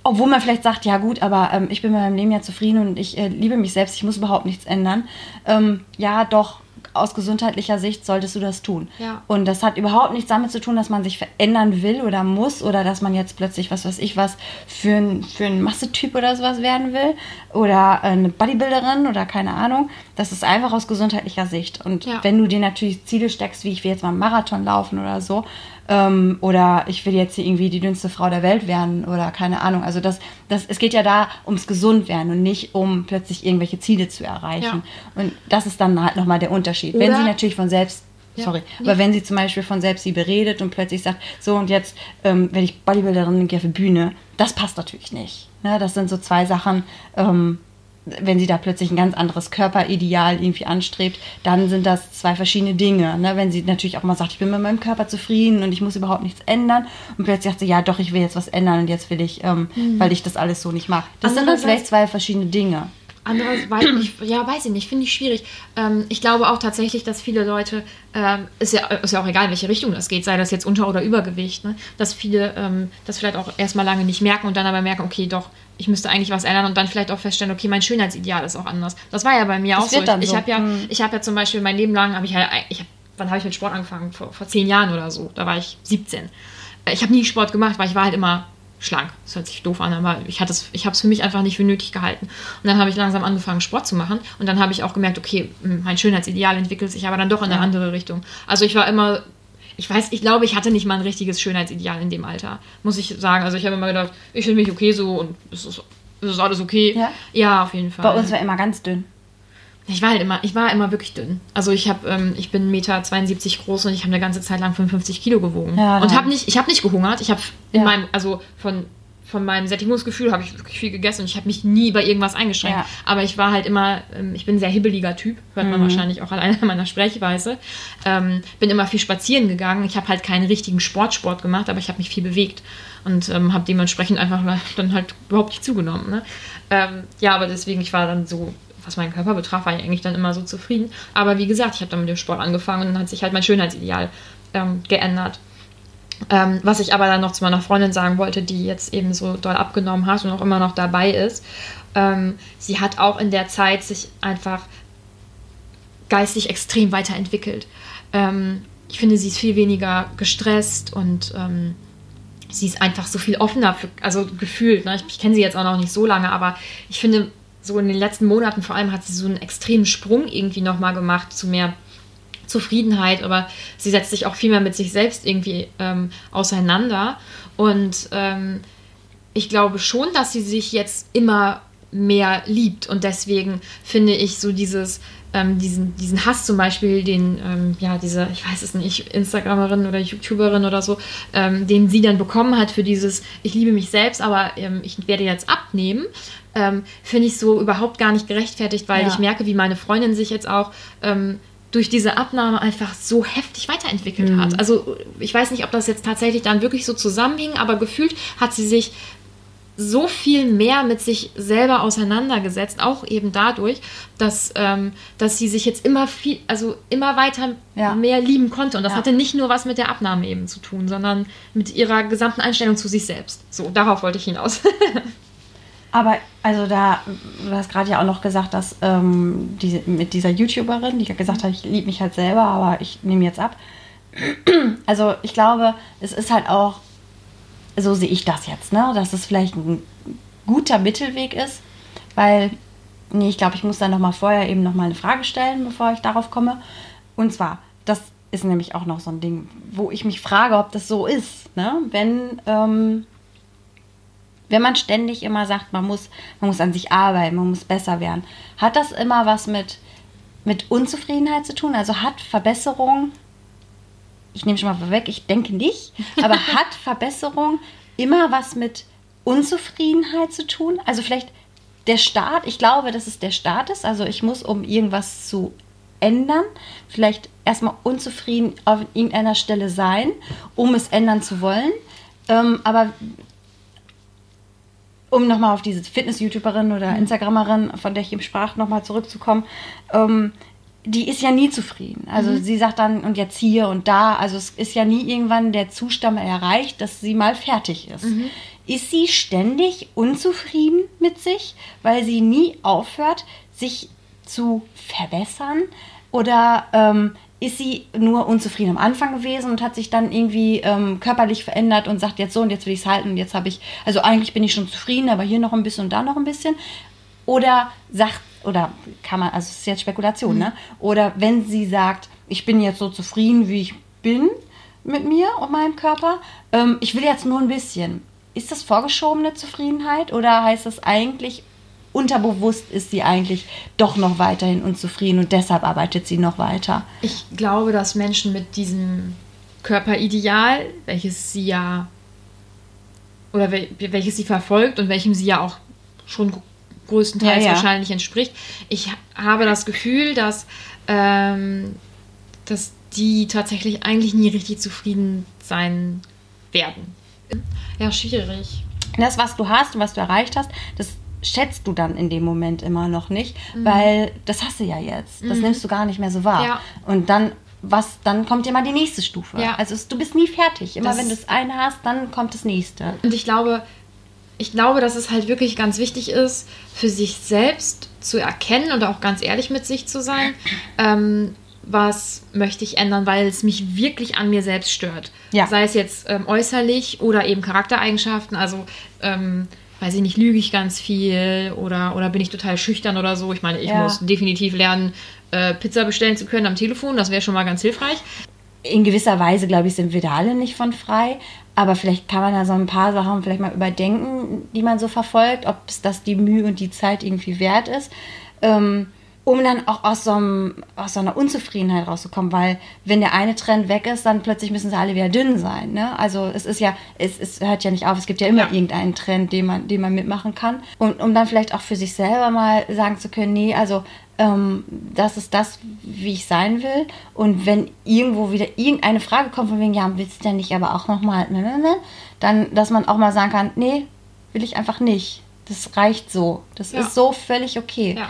Obwohl man vielleicht sagt, ja gut, aber ähm, ich bin mit meinem Leben ja zufrieden und ich äh, liebe mich selbst, ich muss überhaupt nichts ändern. Ähm, ja, doch, aus gesundheitlicher Sicht solltest du das tun. Ja. Und das hat überhaupt nichts damit zu tun, dass man sich verändern will oder muss oder dass man jetzt plötzlich, was weiß ich, was für ein, für ein Massetyp oder sowas werden will oder äh, eine Bodybuilderin oder keine Ahnung. Das ist einfach aus gesundheitlicher Sicht. Und Ja. wenn du dir natürlich Ziele steckst, wie ich will jetzt mal einen Marathon laufen oder so, ähm, oder ich will jetzt hier irgendwie die dünnste Frau der Welt werden oder keine Ahnung. Also das, das, es geht ja da ums Gesundwerden und nicht um plötzlich irgendwelche Ziele zu erreichen. Und das ist dann halt nochmal der Unterschied. Wenn Oder- sie natürlich von selbst Ja. Sorry. Nee. Aber wenn sie zum Beispiel von Selbstliebe redet und plötzlich sagt, so und jetzt ähm, werde ich Bodybuilderin und gehe auf die Bühne, das passt natürlich nicht. Ne? Das sind so zwei Sachen, ähm, wenn sie da plötzlich ein ganz anderes Körperideal irgendwie anstrebt, dann sind das zwei verschiedene Dinge. Ne? Wenn sie natürlich auch mal sagt, ich bin mit meinem Körper zufrieden und ich muss überhaupt nichts ändern und plötzlich sagt sie, ja doch, ich will jetzt was ändern und jetzt will ich, ähm, weil ich das alles so nicht mag. Das sind dann Andererseits- vielleicht zwei verschiedene Dinge. Anderes, weiß ich, ja, weiß ich nicht, finde ich schwierig. Ähm, ich glaube auch tatsächlich, dass viele Leute, ähm, ist, ja, ist ja auch egal, in welche Richtung das geht, sei das jetzt Unter- oder Übergewicht, ne? dass viele ähm, das vielleicht auch erstmal lange nicht merken und dann aber merken, okay, doch, ich müsste eigentlich was ändern und dann vielleicht auch feststellen, okay, mein Schönheitsideal ist auch anders. Das war ja bei mir Das auch so. Ich, ich so. habe ja, Hm. ich habe ja zum Beispiel mein Leben lang, habe ich halt, ich hab, wann habe ich mit Sport angefangen? Vor, vor zehn Jahren oder so. Da war ich 17. Äh, Ich habe nie Sport gemacht, weil ich war halt immer schlank. Das hört sich doof an, aber ich, hatte es- ich habe es für mich einfach nicht für nötig gehalten. Und dann habe ich langsam angefangen, Sport zu machen. Und dann habe ich auch gemerkt, okay, m, mein Schönheitsideal entwickelt sich aber dann doch in eine andere Richtung. Also ich war immer, ich weiß, ich glaube, ich hatte nicht mal ein richtiges Schönheitsideal in dem Alter, muss ich sagen. Also ich habe immer gedacht, ich finde mich okay so und es ist, es ist alles okay. Ja? ja, auf jeden Fall. Bei uns war immer ganz dünn. Ich war halt immer, ich war immer wirklich dünn. Also ich habe, ähm, ich bin 1,72 Meter groß und ich habe eine ganze Zeit lang 55 Kilo gewogen. Ja, und habe nicht, ich habe nicht gehungert. Ich habe in Ja. meinem, also von, von meinem Sättigungsgefühl habe ich wirklich viel gegessen und ich habe mich nie bei irgendwas eingeschränkt. Ja. Aber ich war halt immer, ähm, ich bin ein sehr hibbeliger Typ, hört Mhm. man wahrscheinlich auch alleine an meiner Sprechweise. Ähm, bin immer viel spazieren gegangen. Ich habe halt keinen richtigen Sportsport gemacht, aber ich habe mich viel bewegt und ähm, habe dementsprechend einfach dann halt überhaupt nicht zugenommen. Ne? Ähm, ja, aber deswegen, ich war dann so, was meinen Körper betraf, war ich eigentlich dann immer so zufrieden. Aber wie gesagt, ich habe dann mit dem Sport angefangen und dann hat sich halt mein Schönheitsideal ähm, geändert. Ähm, was ich aber dann noch zu meiner Freundin sagen wollte, die jetzt eben so doll abgenommen hat und auch immer noch dabei ist. Ähm, sie hat auch in der Zeit sich einfach geistig extrem weiterentwickelt. Ähm, ich finde, sie ist viel weniger gestresst und ähm, sie ist einfach so viel offener, für, also gefühlt. Ne? Ich, ich kenne sie jetzt auch noch nicht so lange, aber ich finde, so in den letzten Monaten vor allem hat sie so einen extremen Sprung irgendwie nochmal gemacht zu mehr Zufriedenheit, aber sie setzt sich auch viel mehr mit sich selbst irgendwie ähm, auseinander. Und ähm, ich glaube schon, dass sie sich jetzt immer mehr liebt. Und deswegen finde ich so dieses, ähm, diesen, diesen Hass zum Beispiel, den, ähm, ja, diese, ich weiß es nicht, Instagramerin oder YouTuberin oder so, ähm, den sie dann bekommen hat für dieses, ich liebe mich selbst, aber ähm, ich werde jetzt abnehmen, ähm, finde ich so überhaupt gar nicht gerechtfertigt, weil Ja. ich merke, wie meine Freundin sich jetzt auch ähm, durch diese Abnahme einfach so heftig weiterentwickelt Mhm. hat. Also ich weiß nicht, ob das jetzt tatsächlich dann wirklich so zusammenhing, aber gefühlt hat sie sich so viel mehr mit sich selber auseinandergesetzt, auch eben dadurch, dass, ähm, dass sie sich jetzt immer viel, also immer weiter Ja. mehr lieben konnte. Und das Ja. hatte nicht nur was mit der Abnahme eben zu tun, sondern mit ihrer gesamten Einstellung zu sich selbst. So, darauf wollte ich hinaus. Aber also da, du hast gerade ja auch noch gesagt, dass ähm, diese, mit dieser YouTuberin, die gesagt hat, ich liebe mich halt selber, aber ich nehme jetzt ab. Also ich glaube, es ist halt auch, so sehe ich das jetzt, ne? dass es vielleicht ein guter Mittelweg ist, weil, nee, ich glaube, ich muss dann noch mal vorher eben noch mal eine Frage stellen, bevor ich darauf komme. Und zwar, das ist nämlich auch noch so ein Ding, wo ich mich frage, ob das so ist, ne? wenn... Ähm, wenn man ständig immer sagt, man muss, man muss an sich arbeiten, man muss besser werden, hat das immer was mit, mit Unzufriedenheit zu tun? Also hat Verbesserung, ich nehme schon mal vorweg, ich denke nicht, aber hat Verbesserung immer was mit Unzufriedenheit zu tun? Also vielleicht der Start, ich glaube, dass es der Start ist, also ich muss, um irgendwas zu ändern, vielleicht erstmal unzufrieden auf irgendeiner Stelle sein, um es ändern zu wollen. Ähm, aber um nochmal auf diese Fitness-YouTuberin oder Instagrammerin, von der ich eben sprach, nochmal zurückzukommen, ähm, die ist ja nie zufrieden. Also sie sagt dann, und jetzt hier und da, also es ist ja nie irgendwann der Zustand erreicht, dass sie mal fertig ist. Ist sie ständig unzufrieden mit sich, weil sie nie aufhört, sich zu verbessern? Oder ähm, ist sie nur unzufrieden am Anfang gewesen und hat sich dann irgendwie ähm, körperlich verändert und sagt jetzt so und jetzt will ich es halten und jetzt habe ich, also eigentlich bin ich schon zufrieden, aber hier noch ein bisschen und da noch ein bisschen. Oder sagt, oder kann man, also es ist jetzt Spekulation, ne? Oder wenn sie sagt, ich bin jetzt so zufrieden, wie ich bin mit mir und meinem Körper, ähm, ich will jetzt nur ein bisschen. Ist das vorgeschobene Zufriedenheit oder heißt das eigentlich, unterbewusst ist sie eigentlich doch noch weiterhin unzufrieden und deshalb arbeitet sie noch weiter? Ich glaube, dass Menschen mit diesem Körperideal, welches sie ja oder wel welches sie verfolgt und welchem sie ja auch schon gr- größtenteils Ja, ja. wahrscheinlich entspricht, ich ha- habe das Gefühl, dass, ähm, dass die tatsächlich eigentlich nie richtig zufrieden sein werden. Ja, schwierig. das, was du hast und was du erreicht hast, das schätzt du dann in dem Moment immer noch nicht, Mhm. weil das hast du ja jetzt. Das nimmst du gar nicht mehr so wahr. Ja. Und dann, was, dann kommt immer die nächste Stufe. Ja. Also es, du bist nie fertig. Immer Das- wenn du das eine hast, dann kommt das nächste. Und ich glaube, ich glaube, dass es halt wirklich ganz wichtig ist, für sich selbst zu erkennen und auch ganz ehrlich mit sich zu sein, ähm, was möchte ich ändern, weil es mich wirklich an mir selbst stört. Ja. Sei es jetzt ähm, äußerlich oder eben Charaktereigenschaften, also ähm, weiß ich nicht, lüge ich ganz viel oder, oder bin ich total schüchtern oder so. Ich meine, ich Ja. muss definitiv lernen, äh, Pizza bestellen zu können am Telefon, das wäre schon mal ganz hilfreich. in gewisser Weise, glaube ich, sind wir da alle nicht von frei. Aber vielleicht kann man da so ein paar Sachen vielleicht mal überdenken, die man so verfolgt, ob es das die Mühe und die Zeit irgendwie wert ist. Ähm, um dann auch aus so, einem, aus so einer Unzufriedenheit rauszukommen, weil wenn der eine Trend weg ist, dann plötzlich müssen sie alle wieder dünn sein. Ne? Also es ist ja, es, es hört ja nicht auf, es gibt ja immer ja. irgendeinen Trend, den man, den man mitmachen kann. Und um dann vielleicht auch für sich selber mal sagen zu können, nee, also ähm, das ist das, wie ich sein will. Und wenn irgendwo wieder irgendeine Frage kommt von wegen, ja, willst du denn nicht aber auch nochmal, ne, ne, ne, dann, dass man auch mal sagen kann, nee, will ich einfach nicht. Das reicht so. Das ja. ist so völlig okay. Ja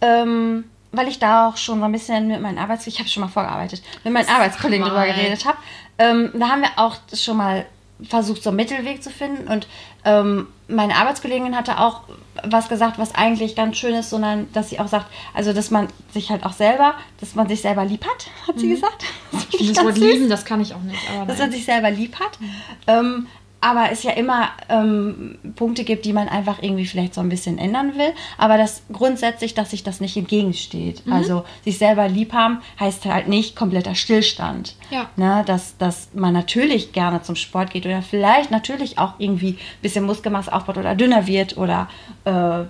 ähm, weil ich da auch schon so ein bisschen mit meinen Arbeits... Ich habe schon mal vorgearbeitet, mit meinen Arbeitskollegen drüber geredet habe. Ähm, da haben wir auch schon mal versucht, so einen Mittelweg zu finden. Und ähm, meine Arbeitskollegin hatte auch was gesagt, was eigentlich ganz schön ist, sondern dass sie auch sagt, also dass man sich halt auch selber, dass man sich selber lieb hat, hat mhm. sie gesagt. Das ich finde das Wort lieben, das kann ich auch nicht. dass man sich selber lieb hat. Mhm. Ähm, aber es ja immer ähm, Punkte gibt, die man einfach irgendwie vielleicht so ein bisschen ändern will. Aber das grundsätzlich, dass sich das nicht entgegensteht. Mhm. Also sich selber lieb haben heißt halt nicht kompletter Stillstand. Ja. Ne, dass, dass man natürlich gerne zum Sport geht oder vielleicht natürlich auch irgendwie ein bisschen Muskelmasse aufbaut oder dünner wird oder, äh,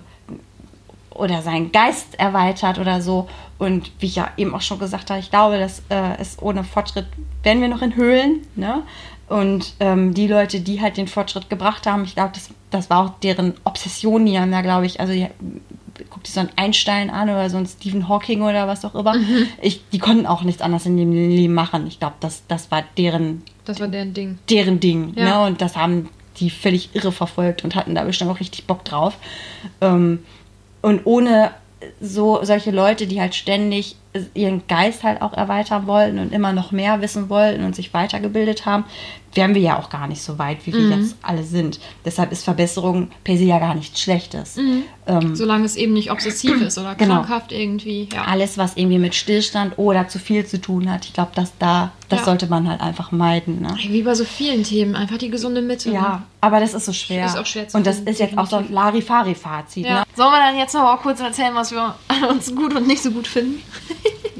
oder seinen Geist erweitert oder so. Und wie ich ja eben auch schon gesagt habe, ich glaube, dass äh, es ohne Fortschritt werden wir noch in Höhlen. Ne? Und ähm, die Leute, die halt den Fortschritt gebracht haben, ich glaube, das, das war auch deren Obsession. Die haben da, glaube ich, also die, guck dir so einen Einstein an oder so einen Stephen Hawking oder was auch immer. Mhm. Ich, die konnten auch nichts anderes in dem Leben machen. Ich glaube, das, das war deren. Das war deren Ding. Deren Ding. Ja. Ne? Und das haben die völlig irre verfolgt und hatten da bestimmt auch richtig Bock drauf. Ähm, und ohne so solche Leute, die halt ständig ihren Geist halt auch erweitern wollten und immer noch mehr wissen wollten und sich weitergebildet haben, wären wir ja auch gar nicht so weit, wie wir mhm. jetzt alle sind. Deshalb ist Verbesserung per se ja gar nichts Schlechtes. Mhm. Ähm, Solange es eben nicht obsessiv ist oder genau. krankhaft irgendwie. Ja. Alles, was irgendwie mit Stillstand oder zu viel zu tun hat, ich glaube, dass da, das ja. sollte man halt einfach meiden. Ne? Wie bei so vielen Themen, einfach die gesunde Mitte. Ja, ne? aber das ist so schwer. Ist auch schwer zu Und das ist jetzt auch so ein Larifari-Fazit. Ja. Ne? Sollen wir dann jetzt noch mal kurz erzählen, was wir an uns gut und nicht so gut finden?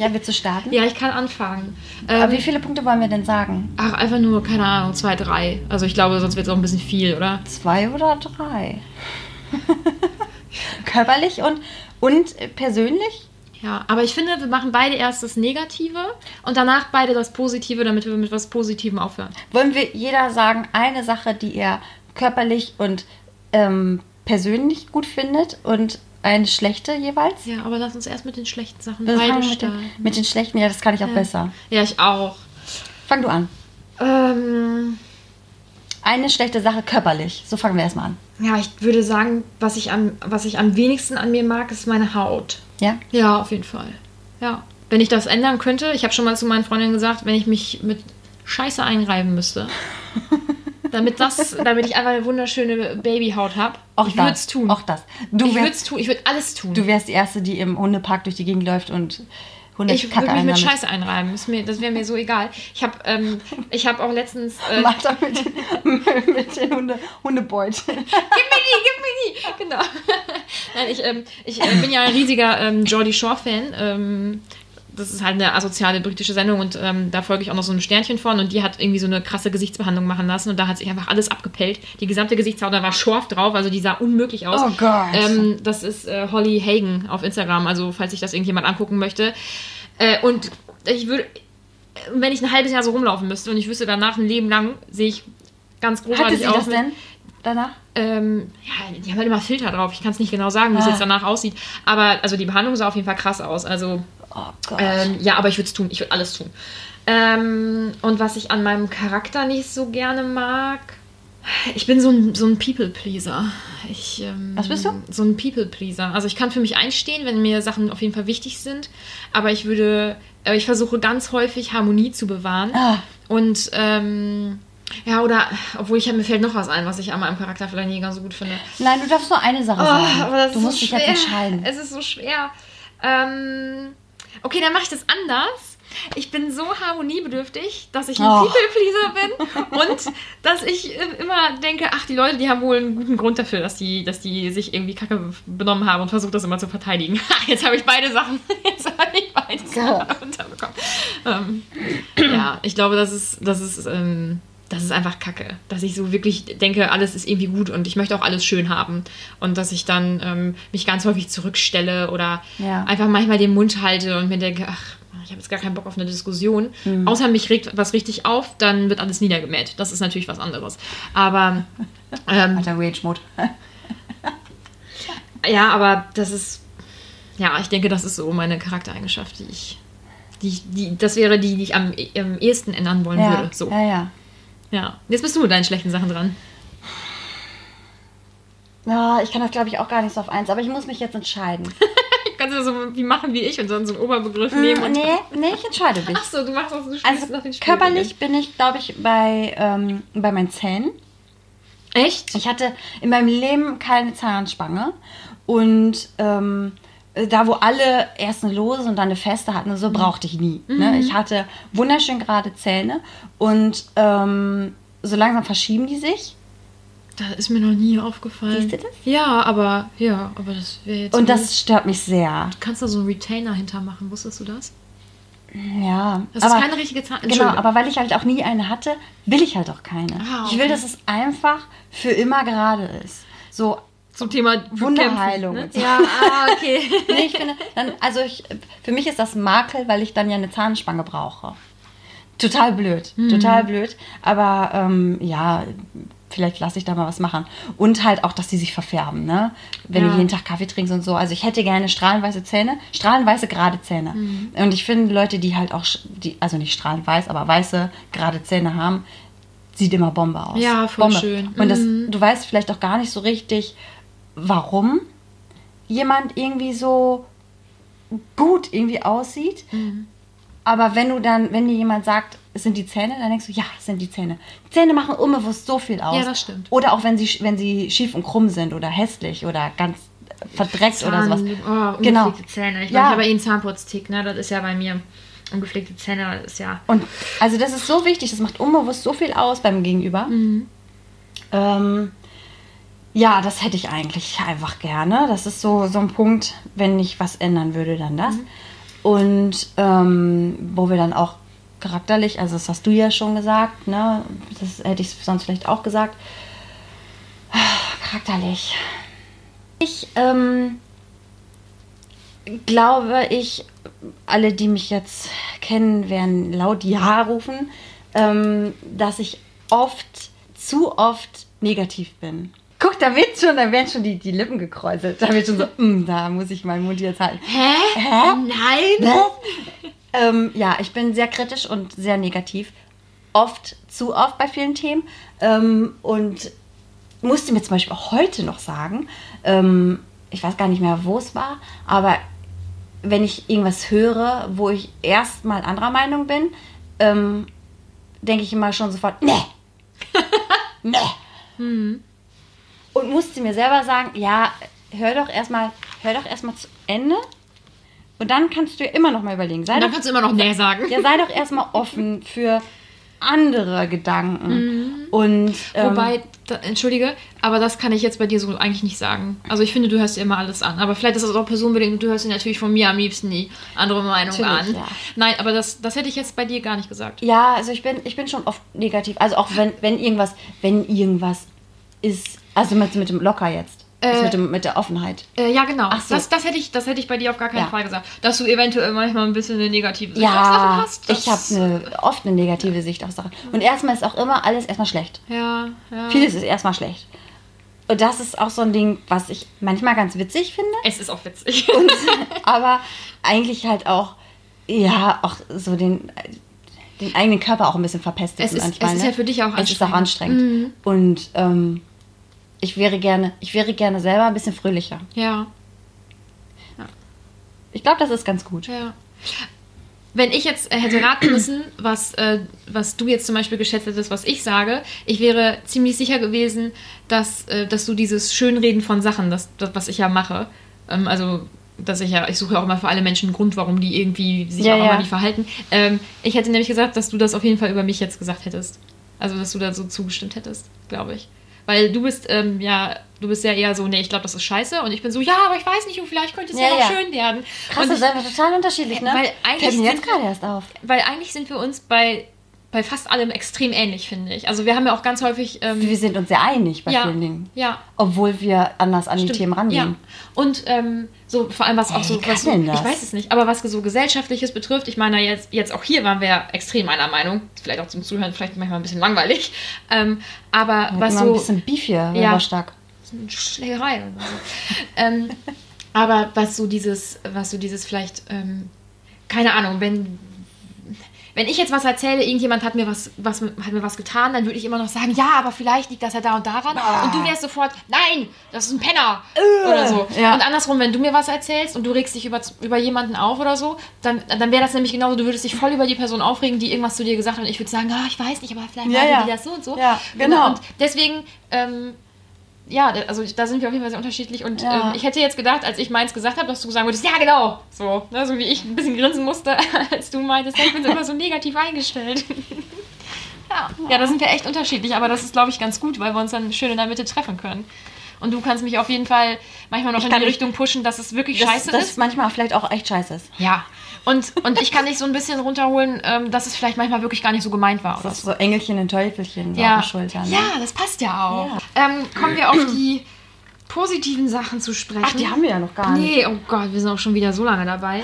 Ja, willst du starten? Ja, ich kann anfangen. Aber ähm, wie viele Punkte wollen wir denn sagen? Ach, einfach nur, keine Ahnung, zwei, drei. Also ich glaube, sonst wird es auch ein bisschen viel, oder? Zwei oder drei? Körperlich und, und persönlich? Ja, aber ich finde, wir machen beide erst das Negative und danach beide das Positive, damit wir mit was Positivem aufhören. Wollen wir jeder sagen, eine Sache, die er körperlich und ähm, persönlich gut findet und eine schlechte jeweils? Ja, aber lass uns erst mit den schlechten Sachen wir beide mit den, mit den schlechten, ja, das kann ich auch ja. besser. Ja, ich auch. Fang du an. Ähm, eine schlechte Sache körperlich. So fangen wir erstmal an. Ja, ich würde sagen, was ich, am, was ich am wenigsten an mir mag, ist meine Haut. Ja? Ja, auf jeden Fall. Ja. Wenn ich das ändern könnte, ich habe schon mal zu meinen Freundinnen gesagt, wenn ich mich mit Scheiße einreiben müsste, damit das, damit ich einfach eine wunderschöne Babyhaut habe. Ich würde es tun. Auch das. Du ich würde es tun. Ich würde alles tun. Du wärst die Erste, die im Hundepark durch die Gegend läuft und Hunde Ich würde mich mit Scheiße einreiben. Das, das wäre mir so egal. Ich habe ähm, hab auch letztens. Äh, Mach da mit den, mit den Hunde, Hundebeutel. gib mir die, gib mir die. Genau. Nein, ich, ähm, ich äh, bin ja ein riesiger ähm, Jordi Shore-Fan. Ähm, das ist halt eine asoziale britische Sendung und ähm, da folge ich auch noch so ein Sternchen von und die hat irgendwie so eine krasse Gesichtsbehandlung machen lassen und da hat sich einfach alles abgepellt. Die gesamte Gesichtshaut, da war Schorf drauf, also die sah unmöglich aus. Oh Gott. Ähm, das ist äh, Holly Hagen auf Instagram, also falls sich das irgendjemand angucken möchte. Äh, und ich würde, wenn ich ein halbes Jahr so rumlaufen müsste und ich wüsste danach ein Leben lang, sehe ich ganz großartig aus. Hatte sie das denn? danach? Ähm, ja, die haben halt immer Filter drauf. Ich kann es nicht genau sagen, wie es ah. jetzt danach aussieht. Aber also die Behandlung sah auf jeden Fall krass aus. Also Oh Gott. Ähm, ja, aber ich würde es tun. Ich würde alles tun. Ähm, und was ich an meinem Charakter nicht so gerne mag, ich bin so ein, so ein People-Pleaser. ähm, Was bist du? So ein People-Pleaser. Also ich kann für mich einstehen, wenn mir Sachen auf jeden Fall wichtig sind. Aber ich würde, äh, ich versuche ganz häufig Harmonie zu bewahren. Ah. Und ähm, ja, oder, obwohl ich mir fällt noch was ein, was ich an meinem Charakter vielleicht nicht ganz so gut finde. Nein, du darfst nur eine Sache oh, sagen. Du musst so dich jetzt entscheiden. Es ist so schwer. Ähm, Okay, dann mache ich das anders. Ich bin so harmoniebedürftig, dass ich ein oh. People-Pleaser bin und dass ich immer denke, ach, die Leute, die haben wohl einen guten Grund dafür, dass die, dass die sich irgendwie kacke benommen haben und versuche das immer zu verteidigen. Jetzt habe ich beide Sachen, jetzt habe ich beide Sachen unterbekommen. Ähm, ja. Ja, ich glaube, das ist, das ist, ähm, das ist einfach Kacke. Dass ich so wirklich denke, alles ist irgendwie gut und ich möchte auch alles schön haben. Und dass ich dann ähm, mich ganz häufig zurückstelle oder Ja. einfach manchmal den Mund halte und mir denke, ach, ich habe jetzt gar keinen Bock auf eine Diskussion. Mhm. Außer mich regt was richtig auf, dann wird alles niedergemäht. Das ist natürlich was anderes. Aber ähm, Alter Rage-Mode. ja, aber das ist, ja, ich denke, das ist so meine Charaktereigenschaft, die ich, die, die das wäre die, die ich am, am ehesten ändern wollen Ja, würde. So. ja, ja. Ja, jetzt bist du mit deinen schlechten Sachen dran. Ja, ich kann das glaube ich auch gar nicht so auf eins, aber ich muss mich jetzt entscheiden. Kannst du so wie machen wie ich und dann so einen Oberbegriff nehmen und. nee, nee, ich entscheide mich. Achso, du machst das, du spielst Also nach den Spielregeln. körperlich bin ich, glaube ich, bei, ähm, bei meinen Zähnen. Echt? Ich hatte in meinem Leben keine Zahnspange. Und ähm, da, wo alle erst eine lose und dann eine feste hatten, so brauchte ich nie. Ne? Ich hatte wunderschön gerade Zähne und ähm, so langsam verschieben die sich. Das ist mir noch nie aufgefallen. Siehst du das? Ja, aber ja, aber das wäre jetzt. Und das stört mich sehr. Du kannst da so einen Retainer hintermachen, wusstest du das? Ja. Das ist keine richtige Zahn. Genau, aber weil ich halt auch nie eine hatte, will ich halt auch keine. Ah, Ich will, okay. dass es einfach für immer gerade ist. So, Zum Thema Wunderheilung. Ne? Ja, ah, okay. nee, ich finde, dann, also ich, für mich ist das Makel, weil ich dann ja eine Zahnspange brauche. Total blöd, Mhm. total blöd. Aber ähm, ja, vielleicht lasse ich da mal was machen. Und halt auch, dass die sich verfärben, ne? Wenn Ja. du jeden Tag Kaffee trinkst und so. Also ich hätte gerne strahlenweiße Zähne, strahlenweiße gerade Zähne. Mhm. Und ich finde Leute, die halt auch, die, also nicht strahlend weiß, aber weiße gerade Zähne haben, sieht immer Bombe aus. Ja, voll Bombe. schön. Und das, Mhm. du weißt vielleicht auch gar nicht so richtig, warum jemand irgendwie so gut irgendwie aussieht. Mhm. Aber wenn du dann, wenn dir jemand sagt, es sind die Zähne, dann denkst du, ja, es sind die Zähne. Zähne machen unbewusst so viel aus. Ja, das stimmt. Oder auch wenn sie, wenn sie schief und krumm sind oder hässlich oder ganz verdreckt oder sowas. Oh, Genau. Zähne. Ich Ja. meine, ich habe eh einen Zahnputztick, ne? Das ist ja bei mir. Ungepflegte Zähne, ist ja. Und also das ist so wichtig, das macht unbewusst so viel aus beim Gegenüber. Mhm. Ähm, ja, das hätte ich eigentlich einfach gerne. Das ist so, so ein Punkt, wenn ich was ändern würde, dann das. Mhm. Und ähm, wo wir dann auch charakterlich, also das hast du ja schon gesagt, ne? Das hätte ich sonst vielleicht auch gesagt. Charakterlich. Ich ähm, glaube, ich, alle, die mich jetzt kennen, werden laut Ja rufen, ähm, dass ich oft, zu oft negativ bin. Guck, da wird schon, da werden schon die, die Lippen gekräuselt. Da wird schon so, mm, da muss ich meinen Mund jetzt halten. Hä? Hä? Nein! ähm, ja, ich bin sehr kritisch und sehr negativ. Oft, zu oft bei vielen Themen. Ähm, und musste mir zum Beispiel auch heute noch sagen, ähm, ich weiß gar nicht mehr, wo es war, aber wenn ich irgendwas höre, wo ich erstmal anderer Meinung bin, ähm, denke ich immer schon sofort, ne, ne. Und musste mir selber sagen, ja, hör doch erstmal, hör doch erstmal zu Ende. Und dann kannst du ja immer noch mal überlegen. Sei Und dann doch, kannst du immer noch Nee sagen. ja, sei doch erstmal offen für andere Gedanken. Und ähm, Wobei, da, entschuldige, aber das kann ich jetzt bei dir so eigentlich nicht sagen. Also ich finde, du hörst dir immer alles an. Aber vielleicht ist das auch personenbedingt. Du hörst dir natürlich von mir am liebsten die andere Meinung Natürlich, an. ja. Nein, aber das, das hätte ich jetzt bei dir gar nicht gesagt. Ja, also ich bin, ich bin schon oft negativ. Also auch wenn, wenn irgendwas, wenn irgendwas ist, also mit, mit dem Locker jetzt. Äh, mit, dem, mit der Offenheit. Äh, ja, genau. Ach so. das, das, hätte ich, das hätte ich bei dir auf gar keinen Ja. Fall gesagt. Dass du eventuell manchmal ein bisschen eine negative Sicht auf Sachen Ja, hast. ich habe oft eine negative Sicht auf Sachen. Und erstmal ist auch immer alles erstmal schlecht. Ja, ja. Vieles ist erstmal schlecht. Und das ist auch so ein Ding, was ich manchmal ganz witzig finde. Es ist auch witzig. Und, aber eigentlich halt auch, ja, auch so den, den eigenen Körper auch ein bisschen verpestet Es ist- manchmal. es ist ne? ja für dich auch Es ist auch anstrengend. anstrengend. Und ähm, ich wäre gerne, ich wäre gerne selber ein bisschen fröhlicher. ja, Ich glaube, das ist ganz gut. ja. Wenn ich jetzt äh, hätte raten müssen, was, äh, was du jetzt zum Beispiel geschätzt hättest, was ich sage, ich wäre ziemlich sicher gewesen, dass, äh, dass du dieses Schönreden von Sachen, das, das was ich ja mache, ähm, also dass ich ja, ich suche ja auch immer für alle Menschen einen Grund, warum die irgendwie sich Ja, auch ja. immer nicht verhalten. Ähm, ich hätte nämlich gesagt, dass du das auf jeden Fall über mich jetzt gesagt hättest. Also, dass du da so zugestimmt hättest, glaube ich. Weil du bist ähm, ja, du bist ja eher so, nee, ich glaube, das ist scheiße. Und ich bin so, ja, aber ich weiß nicht, und vielleicht könnte es ja, Ja, noch ja. schön werden. Krass, und das ist einfach total unterschiedlich, ne? Weil eigentlich Fällt mir jetzt gerade erst auf. weil eigentlich sind wir uns bei, bei fast allem extrem ähnlich, finde ich. Also wir haben ja auch ganz häufig. Ähm, Wir sind uns sehr einig bei ja, vielen Dingen. ja, Obwohl wir anders an die Stimmt, Themen rangehen. Ja. Und ähm, so vor allem was auch so, was so denn das? ich weiß es nicht, aber was so gesellschaftliches betrifft, ich meine jetzt jetzt auch hier waren wir ja extrem einer Meinung, vielleicht auch zum Zuhören vielleicht manchmal ein bisschen langweilig, ähm, aber Wir was immer ein so bisschen Beef hier, Ja. ja. stark. Schlägerei oder so. ähm, aber was so dieses, was so dieses vielleicht, ähm, keine Ahnung, wenn wenn ich jetzt was erzähle, irgendjemand hat mir was, was hat mir was getan, dann würde ich immer noch sagen, ja, aber vielleicht liegt das ja da und daran. Und du wärst sofort, nein, das ist ein Penner oder so. ja. Und andersrum, wenn du mir was erzählst und du regst dich über, über jemanden auf oder so, dann, dann wäre das nämlich genauso, du würdest dich voll über die Person aufregen, die irgendwas zu dir gesagt hat und ich würde sagen, ah, ich weiß nicht, aber vielleicht Ja, ja. die das so und so. Ja, genau. Und deswegen, ähm, ja, da- also da sind wir auf jeden Fall sehr unterschiedlich. Und Ja. ähm, ich hätte jetzt gedacht, als ich meins gesagt habe, dass du sagen würdest, ja, genau. So, ne, so wie ich ein bisschen grinsen musste, als du meintest, ich bin immer so negativ eingestellt. ja. ja, da sind wir echt unterschiedlich, aber das ist, glaube ich, ganz gut, weil wir uns dann schön in der Mitte treffen können. Und du kannst mich auf jeden Fall manchmal noch Ich in die Richtung pushen, dass es wirklich Das, scheiße das ist. manchmal vielleicht auch echt scheiße ist. Ja. Und, und ich kann dich so ein bisschen runterholen, ähm, dass es vielleicht manchmal wirklich gar nicht so gemeint war. Oder Das ist so Engelchen und Teufelchen ja. auf der Schulter. Ne? ja, das passt ja auch. Ähm, kommen wir auf die positiven Sachen zu sprechen. Ach, die haben wir ja noch gar nicht. Nee, oh Gott, wir sind auch schon wieder so lange dabei.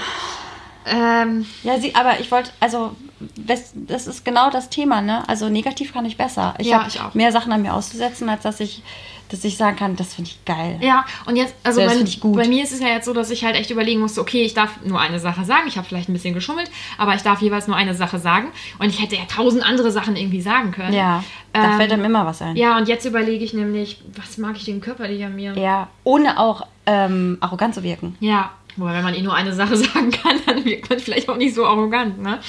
Ähm, Ja, sie, aber ich wollte, also das, das ist genau das Thema, ne? Also negativ kann ich besser. Ich Ja, habe ich auch. mehr Sachen an mir auszusetzen, als dass ich, dass ich sagen kann, das finde ich geil. ja, und jetzt, also Das bei, ich gut. bei mir ist es ja jetzt so, dass ich halt echt überlegen musste, okay, ich darf nur eine Sache sagen. Ich habe vielleicht ein bisschen geschummelt, aber ich darf jeweils nur eine Sache sagen. Und ich hätte ja tausend andere Sachen irgendwie sagen können. Ja, da Ähm, fällt einem immer was ein. Ja, und jetzt überlege ich nämlich, was mag ich denn körperlich an mir? Ja, ohne auch ähm, arrogant zu wirken. Ja, wobei, wenn man eh nur eine Sache sagen kann, dann wirkt man vielleicht auch nicht so arrogant, ne?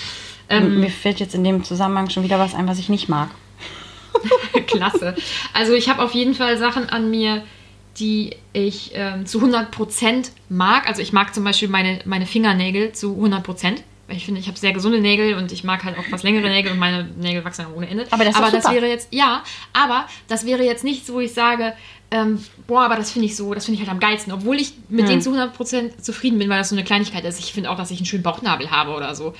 Ähm, Mir fällt jetzt in dem Zusammenhang schon wieder was ein, was ich nicht mag. Klasse. Also ich habe auf jeden Fall Sachen an mir, die ich ähm, zu 100% mag. Also ich mag zum Beispiel meine, meine Fingernägel zu 100%. Weil ich finde, ich habe sehr gesunde Nägel und ich mag halt auch was längere Nägel und meine Nägel wachsen ja ohne Ende. Aber das ist aber das wäre jetzt, ja, aber das wäre jetzt nichts, wo ich sage, ähm, boah, aber das finde ich so, das finde ich halt am geilsten. Obwohl ich mit Hm. denen zu 100% zufrieden bin, weil das so eine Kleinigkeit ist. Ich finde auch, dass ich einen schönen Bauchnabel habe oder so.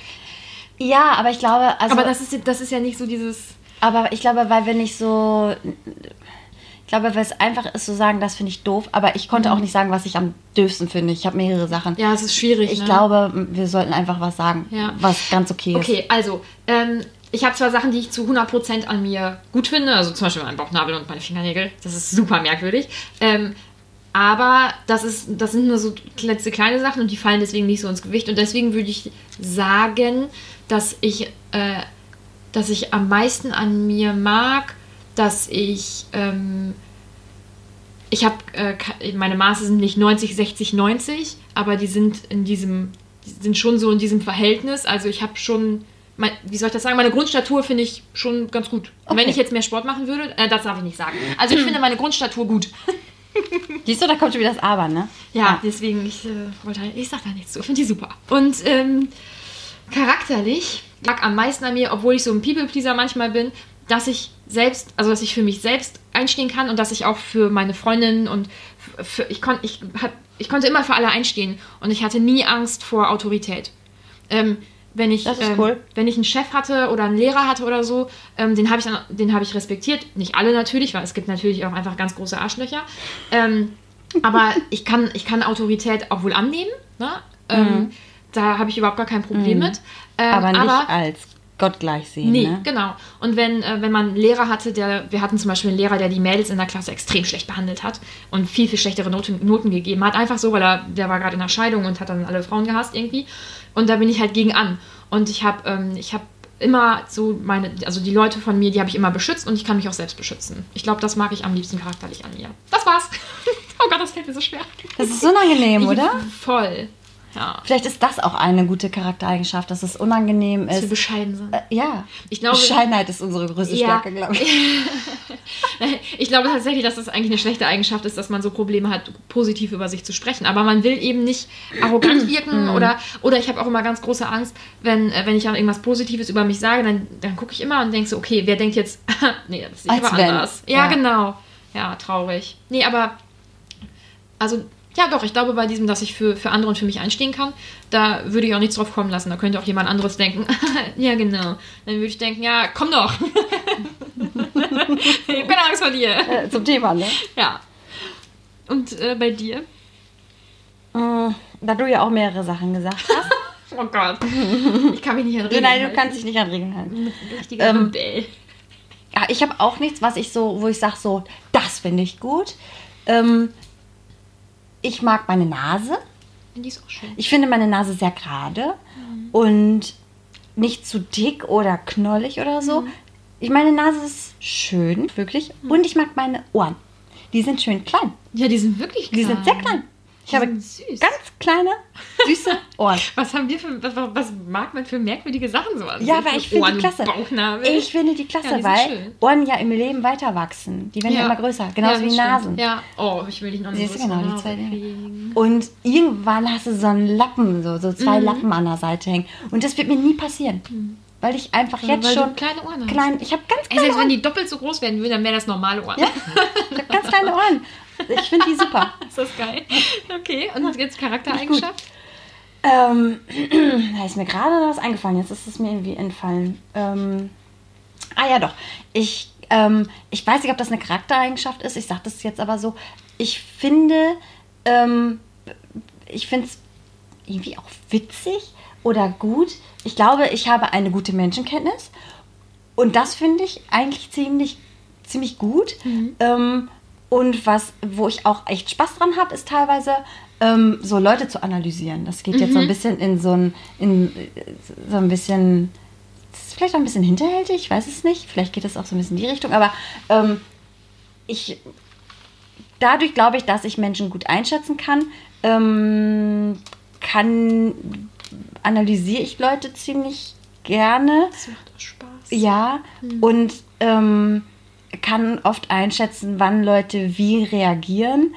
Ja, aber ich glaube, also, aber das ist, das ist ja nicht so dieses... aber ich glaube, weil wir nicht so, ich glaube, weil es einfach ist zu sagen, das finde ich doof, aber ich konnte auch nicht sagen, was ich am döfsten finde. Ich habe mehrere Sachen. Mhm. Ja, es ist schwierig. Ich ne? glaube, wir sollten einfach was sagen, Ja. was ganz okay ist. Okay, also, ähm, ich habe zwar Sachen, die ich zu 100% an mir gut finde, also zum Beispiel mein Bauchnabel und meine Fingernägel, das ist super merkwürdig. Ähm, aber das, ist, das sind nur so letzte kleine Sachen und die fallen deswegen nicht so ins Gewicht. Und deswegen würde ich sagen, dass ich, äh, dass ich am meisten an mir mag, dass ich, ähm, ich habe, äh, meine Maße sind nicht 90, 60, 90, aber die sind in diesem, die sind schon so in diesem Verhältnis. Also ich habe schon, mein, wie soll ich das sagen, meine Grundstatur finde ich schon ganz gut. Und wenn Okay. ich jetzt mehr Sport machen würde, äh, das darf ich nicht sagen. Also ich finde meine Grundstatur gut. Siehst du, da kommt schon wieder das Aber, ne? Ja, deswegen, ich äh, wollte, ich sag da nichts zu. Ich finde die super. Und ähm, charakterlich lag am meisten an mir, obwohl ich so ein People-Pleaser manchmal bin, dass ich selbst, also dass ich für mich selbst einstehen kann und dass ich auch für meine Freundinnen und für, ich, kon, ich, hab, ich konnte immer für alle einstehen und ich hatte nie Angst vor Autorität. Ähm, wenn ich, Das ist ähm, cool. wenn ich einen Chef hatte oder einen Lehrer hatte oder so, ähm, den habe ich, dann- den habe ich respektiert. Nicht alle natürlich, weil es gibt natürlich auch einfach ganz große Arschlöcher. Ähm, aber ich kann, ich kann Autorität auch wohl annehmen. Ne? Ähm, Da habe ich überhaupt gar kein Problem mit. Ähm, Mhm. aber nicht als Gott gleich sehen, Nee, ne? genau. Und wenn, äh, wenn man einen Lehrer hatte, der, wir hatten zum Beispiel einen Lehrer, der die Mädels in der Klasse extrem schlecht behandelt hat und viel, viel schlechtere Noten, Noten gegeben hat. Einfach so, weil er, der war gerade in der Scheidung und hat dann alle Frauen gehasst irgendwie. Und da bin ich halt gegen an. Und ich habe ähm, ich hab immer so meine, also die Leute von mir, die habe ich immer beschützt und ich kann mich auch selbst beschützen. Ich glaube, das mag ich am liebsten charakterlich an mir. Das war's. oh Gott, das fällt mir so schwer. Das ist unangenehm, oder? Voll. Ja. Vielleicht ist das auch eine gute Charaktereigenschaft, dass es unangenehm Dass wir ist. bescheiden sind. Äh, ja. Ich glaube- Bescheidenheit ist unsere größte Ja. Stärke, glaube ich. Ich glaube tatsächlich, dass das eigentlich eine schlechte Eigenschaft ist, dass man so Probleme hat, positiv über sich zu sprechen. Aber man will eben nicht arrogant wirken oder, oder ich habe auch immer ganz große Angst, wenn, äh, wenn ich dann irgendwas Positives über mich sage, dann, dann gucke ich immer und denke so, okay, wer denkt jetzt, nee, das ist aber anders. Ja, Ja. genau. Ja, traurig. Nee, aber also ja, doch, ich glaube, bei diesem, dass ich für, für andere und für mich einstehen kann, da würde ich auch nichts drauf kommen lassen. Da könnte auch jemand anderes denken, ja, genau. Dann würde ich denken, ja, komm doch. ich habe keine Angst vor dir. Äh, zum Thema, ne? Ja. Und äh, bei dir? Äh, da du ja auch mehrere Sachen gesagt hast. oh Gott. Ich kann mich nicht an Regeln Nein, du halten. kannst dich nicht an Regeln halten. Richtiger Ähm, Rebell. Ja, ich habe auch nichts, was ich so, wo ich sage, so, das finde ich gut. Ähm, ich mag meine Nase. Die ist auch schön. Ich finde meine Nase sehr gerade und nicht zu dick oder knollig oder so. Ich meine Nase ist schön, wirklich. Und ich mag meine Ohren. Die sind schön klein. Ja, die sind wirklich klein. Die sind sehr klein. Ich habe sind süß. ganz kleine, süße Ohren. Was haben wir für, was, was mag man für merkwürdige Sachen so an? Ja, sich? aber ich finde Ohren die klasse. Bauchnabel. Ich finde die klasse, Ja, weil schön. Ohren ja im Leben weiter wachsen. Die werden ja, immer größer, genauso Ja, wie stimmt. Nasen. Ja, oh, ich will dich noch eine Siehst genau, die zwei Dinge. Und irgendwann hast du so einen Lappen, so, so Mhm. zwei Lappen an der Seite hängen. Und das wird mir nie passieren. Weil ich einfach Weil jetzt schon kleine Ohren klein, ich habe ganz Ey, kleine selbst wenn Ohren. die doppelt so groß werden würden, dann wäre das normale Ohren. Ja, ich habe ganz kleine Ohren. Ich finde die super. Ist das geil? Okay, und jetzt Charaktereigenschaft? Ähm, da ist mir gerade was eingefallen. Jetzt ist es mir irgendwie entfallen. Ähm, ah ja, doch. Ich, ähm, ich weiß nicht, ob das eine Charaktereigenschaft ist. Ich sage das jetzt aber so. Ich finde, ähm, ich finde es irgendwie auch witzig oder gut. Ich glaube, ich habe eine gute Menschenkenntnis. Und das finde ich eigentlich ziemlich, ziemlich gut. Ähm, und was, wo ich auch echt Spaß dran habe, ist teilweise ähm, so Leute zu analysieren. Das geht jetzt so ein bisschen in so ein, in so ein bisschen, das ist vielleicht auch ein bisschen hinterhältig, ich weiß es nicht. Vielleicht geht es auch so ein bisschen in die Richtung, aber ähm, ich, dadurch glaube ich, dass ich Menschen gut einschätzen kann, ähm, kann, analysiere ich Leute ziemlich gerne. Das macht auch Spaß. Ja, und ähm, kann oft einschätzen, wann Leute wie reagieren.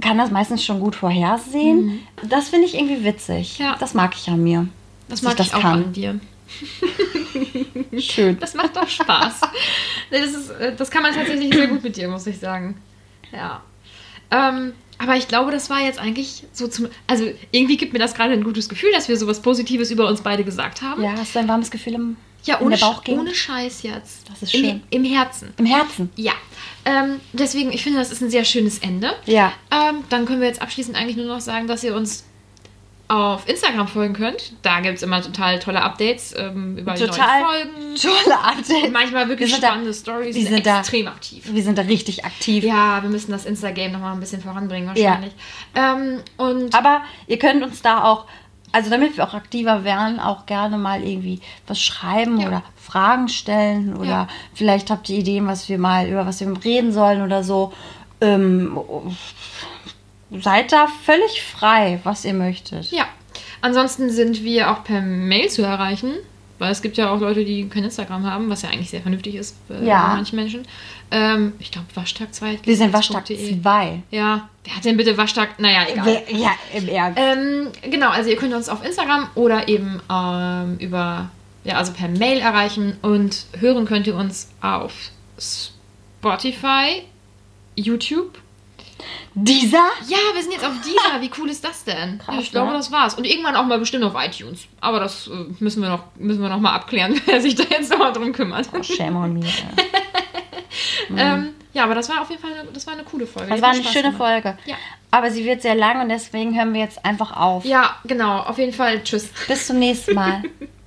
Kann das meistens schon gut vorhersehen. Das finde ich irgendwie witzig. Ja. Das mag ich an mir. Das mag ich auch an dir. Schön. Das macht doch Spaß. Das, ist, äh, das kann man tatsächlich sehr gut mit dir, muss ich sagen. Ja. Ähm, aber ich glaube, das war jetzt eigentlich so zum. Also irgendwie gibt mir das gerade ein gutes Gefühl, dass wir sowas Positives über uns beide gesagt haben. Ja, hast du ein warmes Gefühl im, Ja, ohne, ohne Scheiß jetzt. Das ist Im, schön. Im Herzen. Im Herzen. Ja. Ähm, deswegen, ich finde, das ist ein sehr schönes Ende. Ja. Ähm, dann können wir jetzt abschließend eigentlich nur noch sagen, dass ihr uns auf Instagram folgen könnt. Da gibt es immer total tolle Updates ähm, über Total die neuen Folgen. Tolle Updates. Manchmal wirklich Wir spannende Stories. wir sind sind da- extrem aktiv. Wir sind da richtig aktiv. Ja, wir müssen das Insta-Game nochmal ein bisschen voranbringen wahrscheinlich. Ähm, und Aber ihr könnt uns da auch, also damit wir auch aktiver werden, auch gerne mal irgendwie was schreiben Ja. oder Fragen stellen oder Ja. vielleicht habt ihr Ideen, was wir mal über was wir reden sollen oder so. Ähm, seid da völlig frei, was ihr möchtet. ja, ansonsten sind wir auch per Mail zu erreichen. Weil es gibt ja auch Leute, die kein Instagram haben, was ja eigentlich sehr vernünftig ist bei Ja. manchen Menschen. Ähm, ich glaube, Waschtag 2. Wir sind Waschtag 2. Ja, wer hat denn bitte Waschtag? Naja, egal. Ja, im Ernst. Ähm, genau, also ihr könnt uns auf Instagram oder eben ähm, über, ja, also per Mail erreichen und hören könnt ihr uns auf Spotify, YouTube. Dieser? Ja, wir sind jetzt auf dieser. Wie cool ist das denn? Krass, ich glaube, ne? das war's. Und irgendwann auch mal bestimmt auf iTunes. Aber das äh, müssen wir noch, müssen wir noch mal abklären, wer sich da jetzt nochmal drum kümmert. Oh, shame on me. Ähm, ja, aber das war auf jeden Fall eine, das war eine coole Folge. Das war eine Spaß schöne gemacht. Folge. Ja. Aber sie wird sehr lang und deswegen hören wir jetzt einfach auf. Ja, genau. Auf jeden Fall. Tschüss. Bis zum nächsten Mal.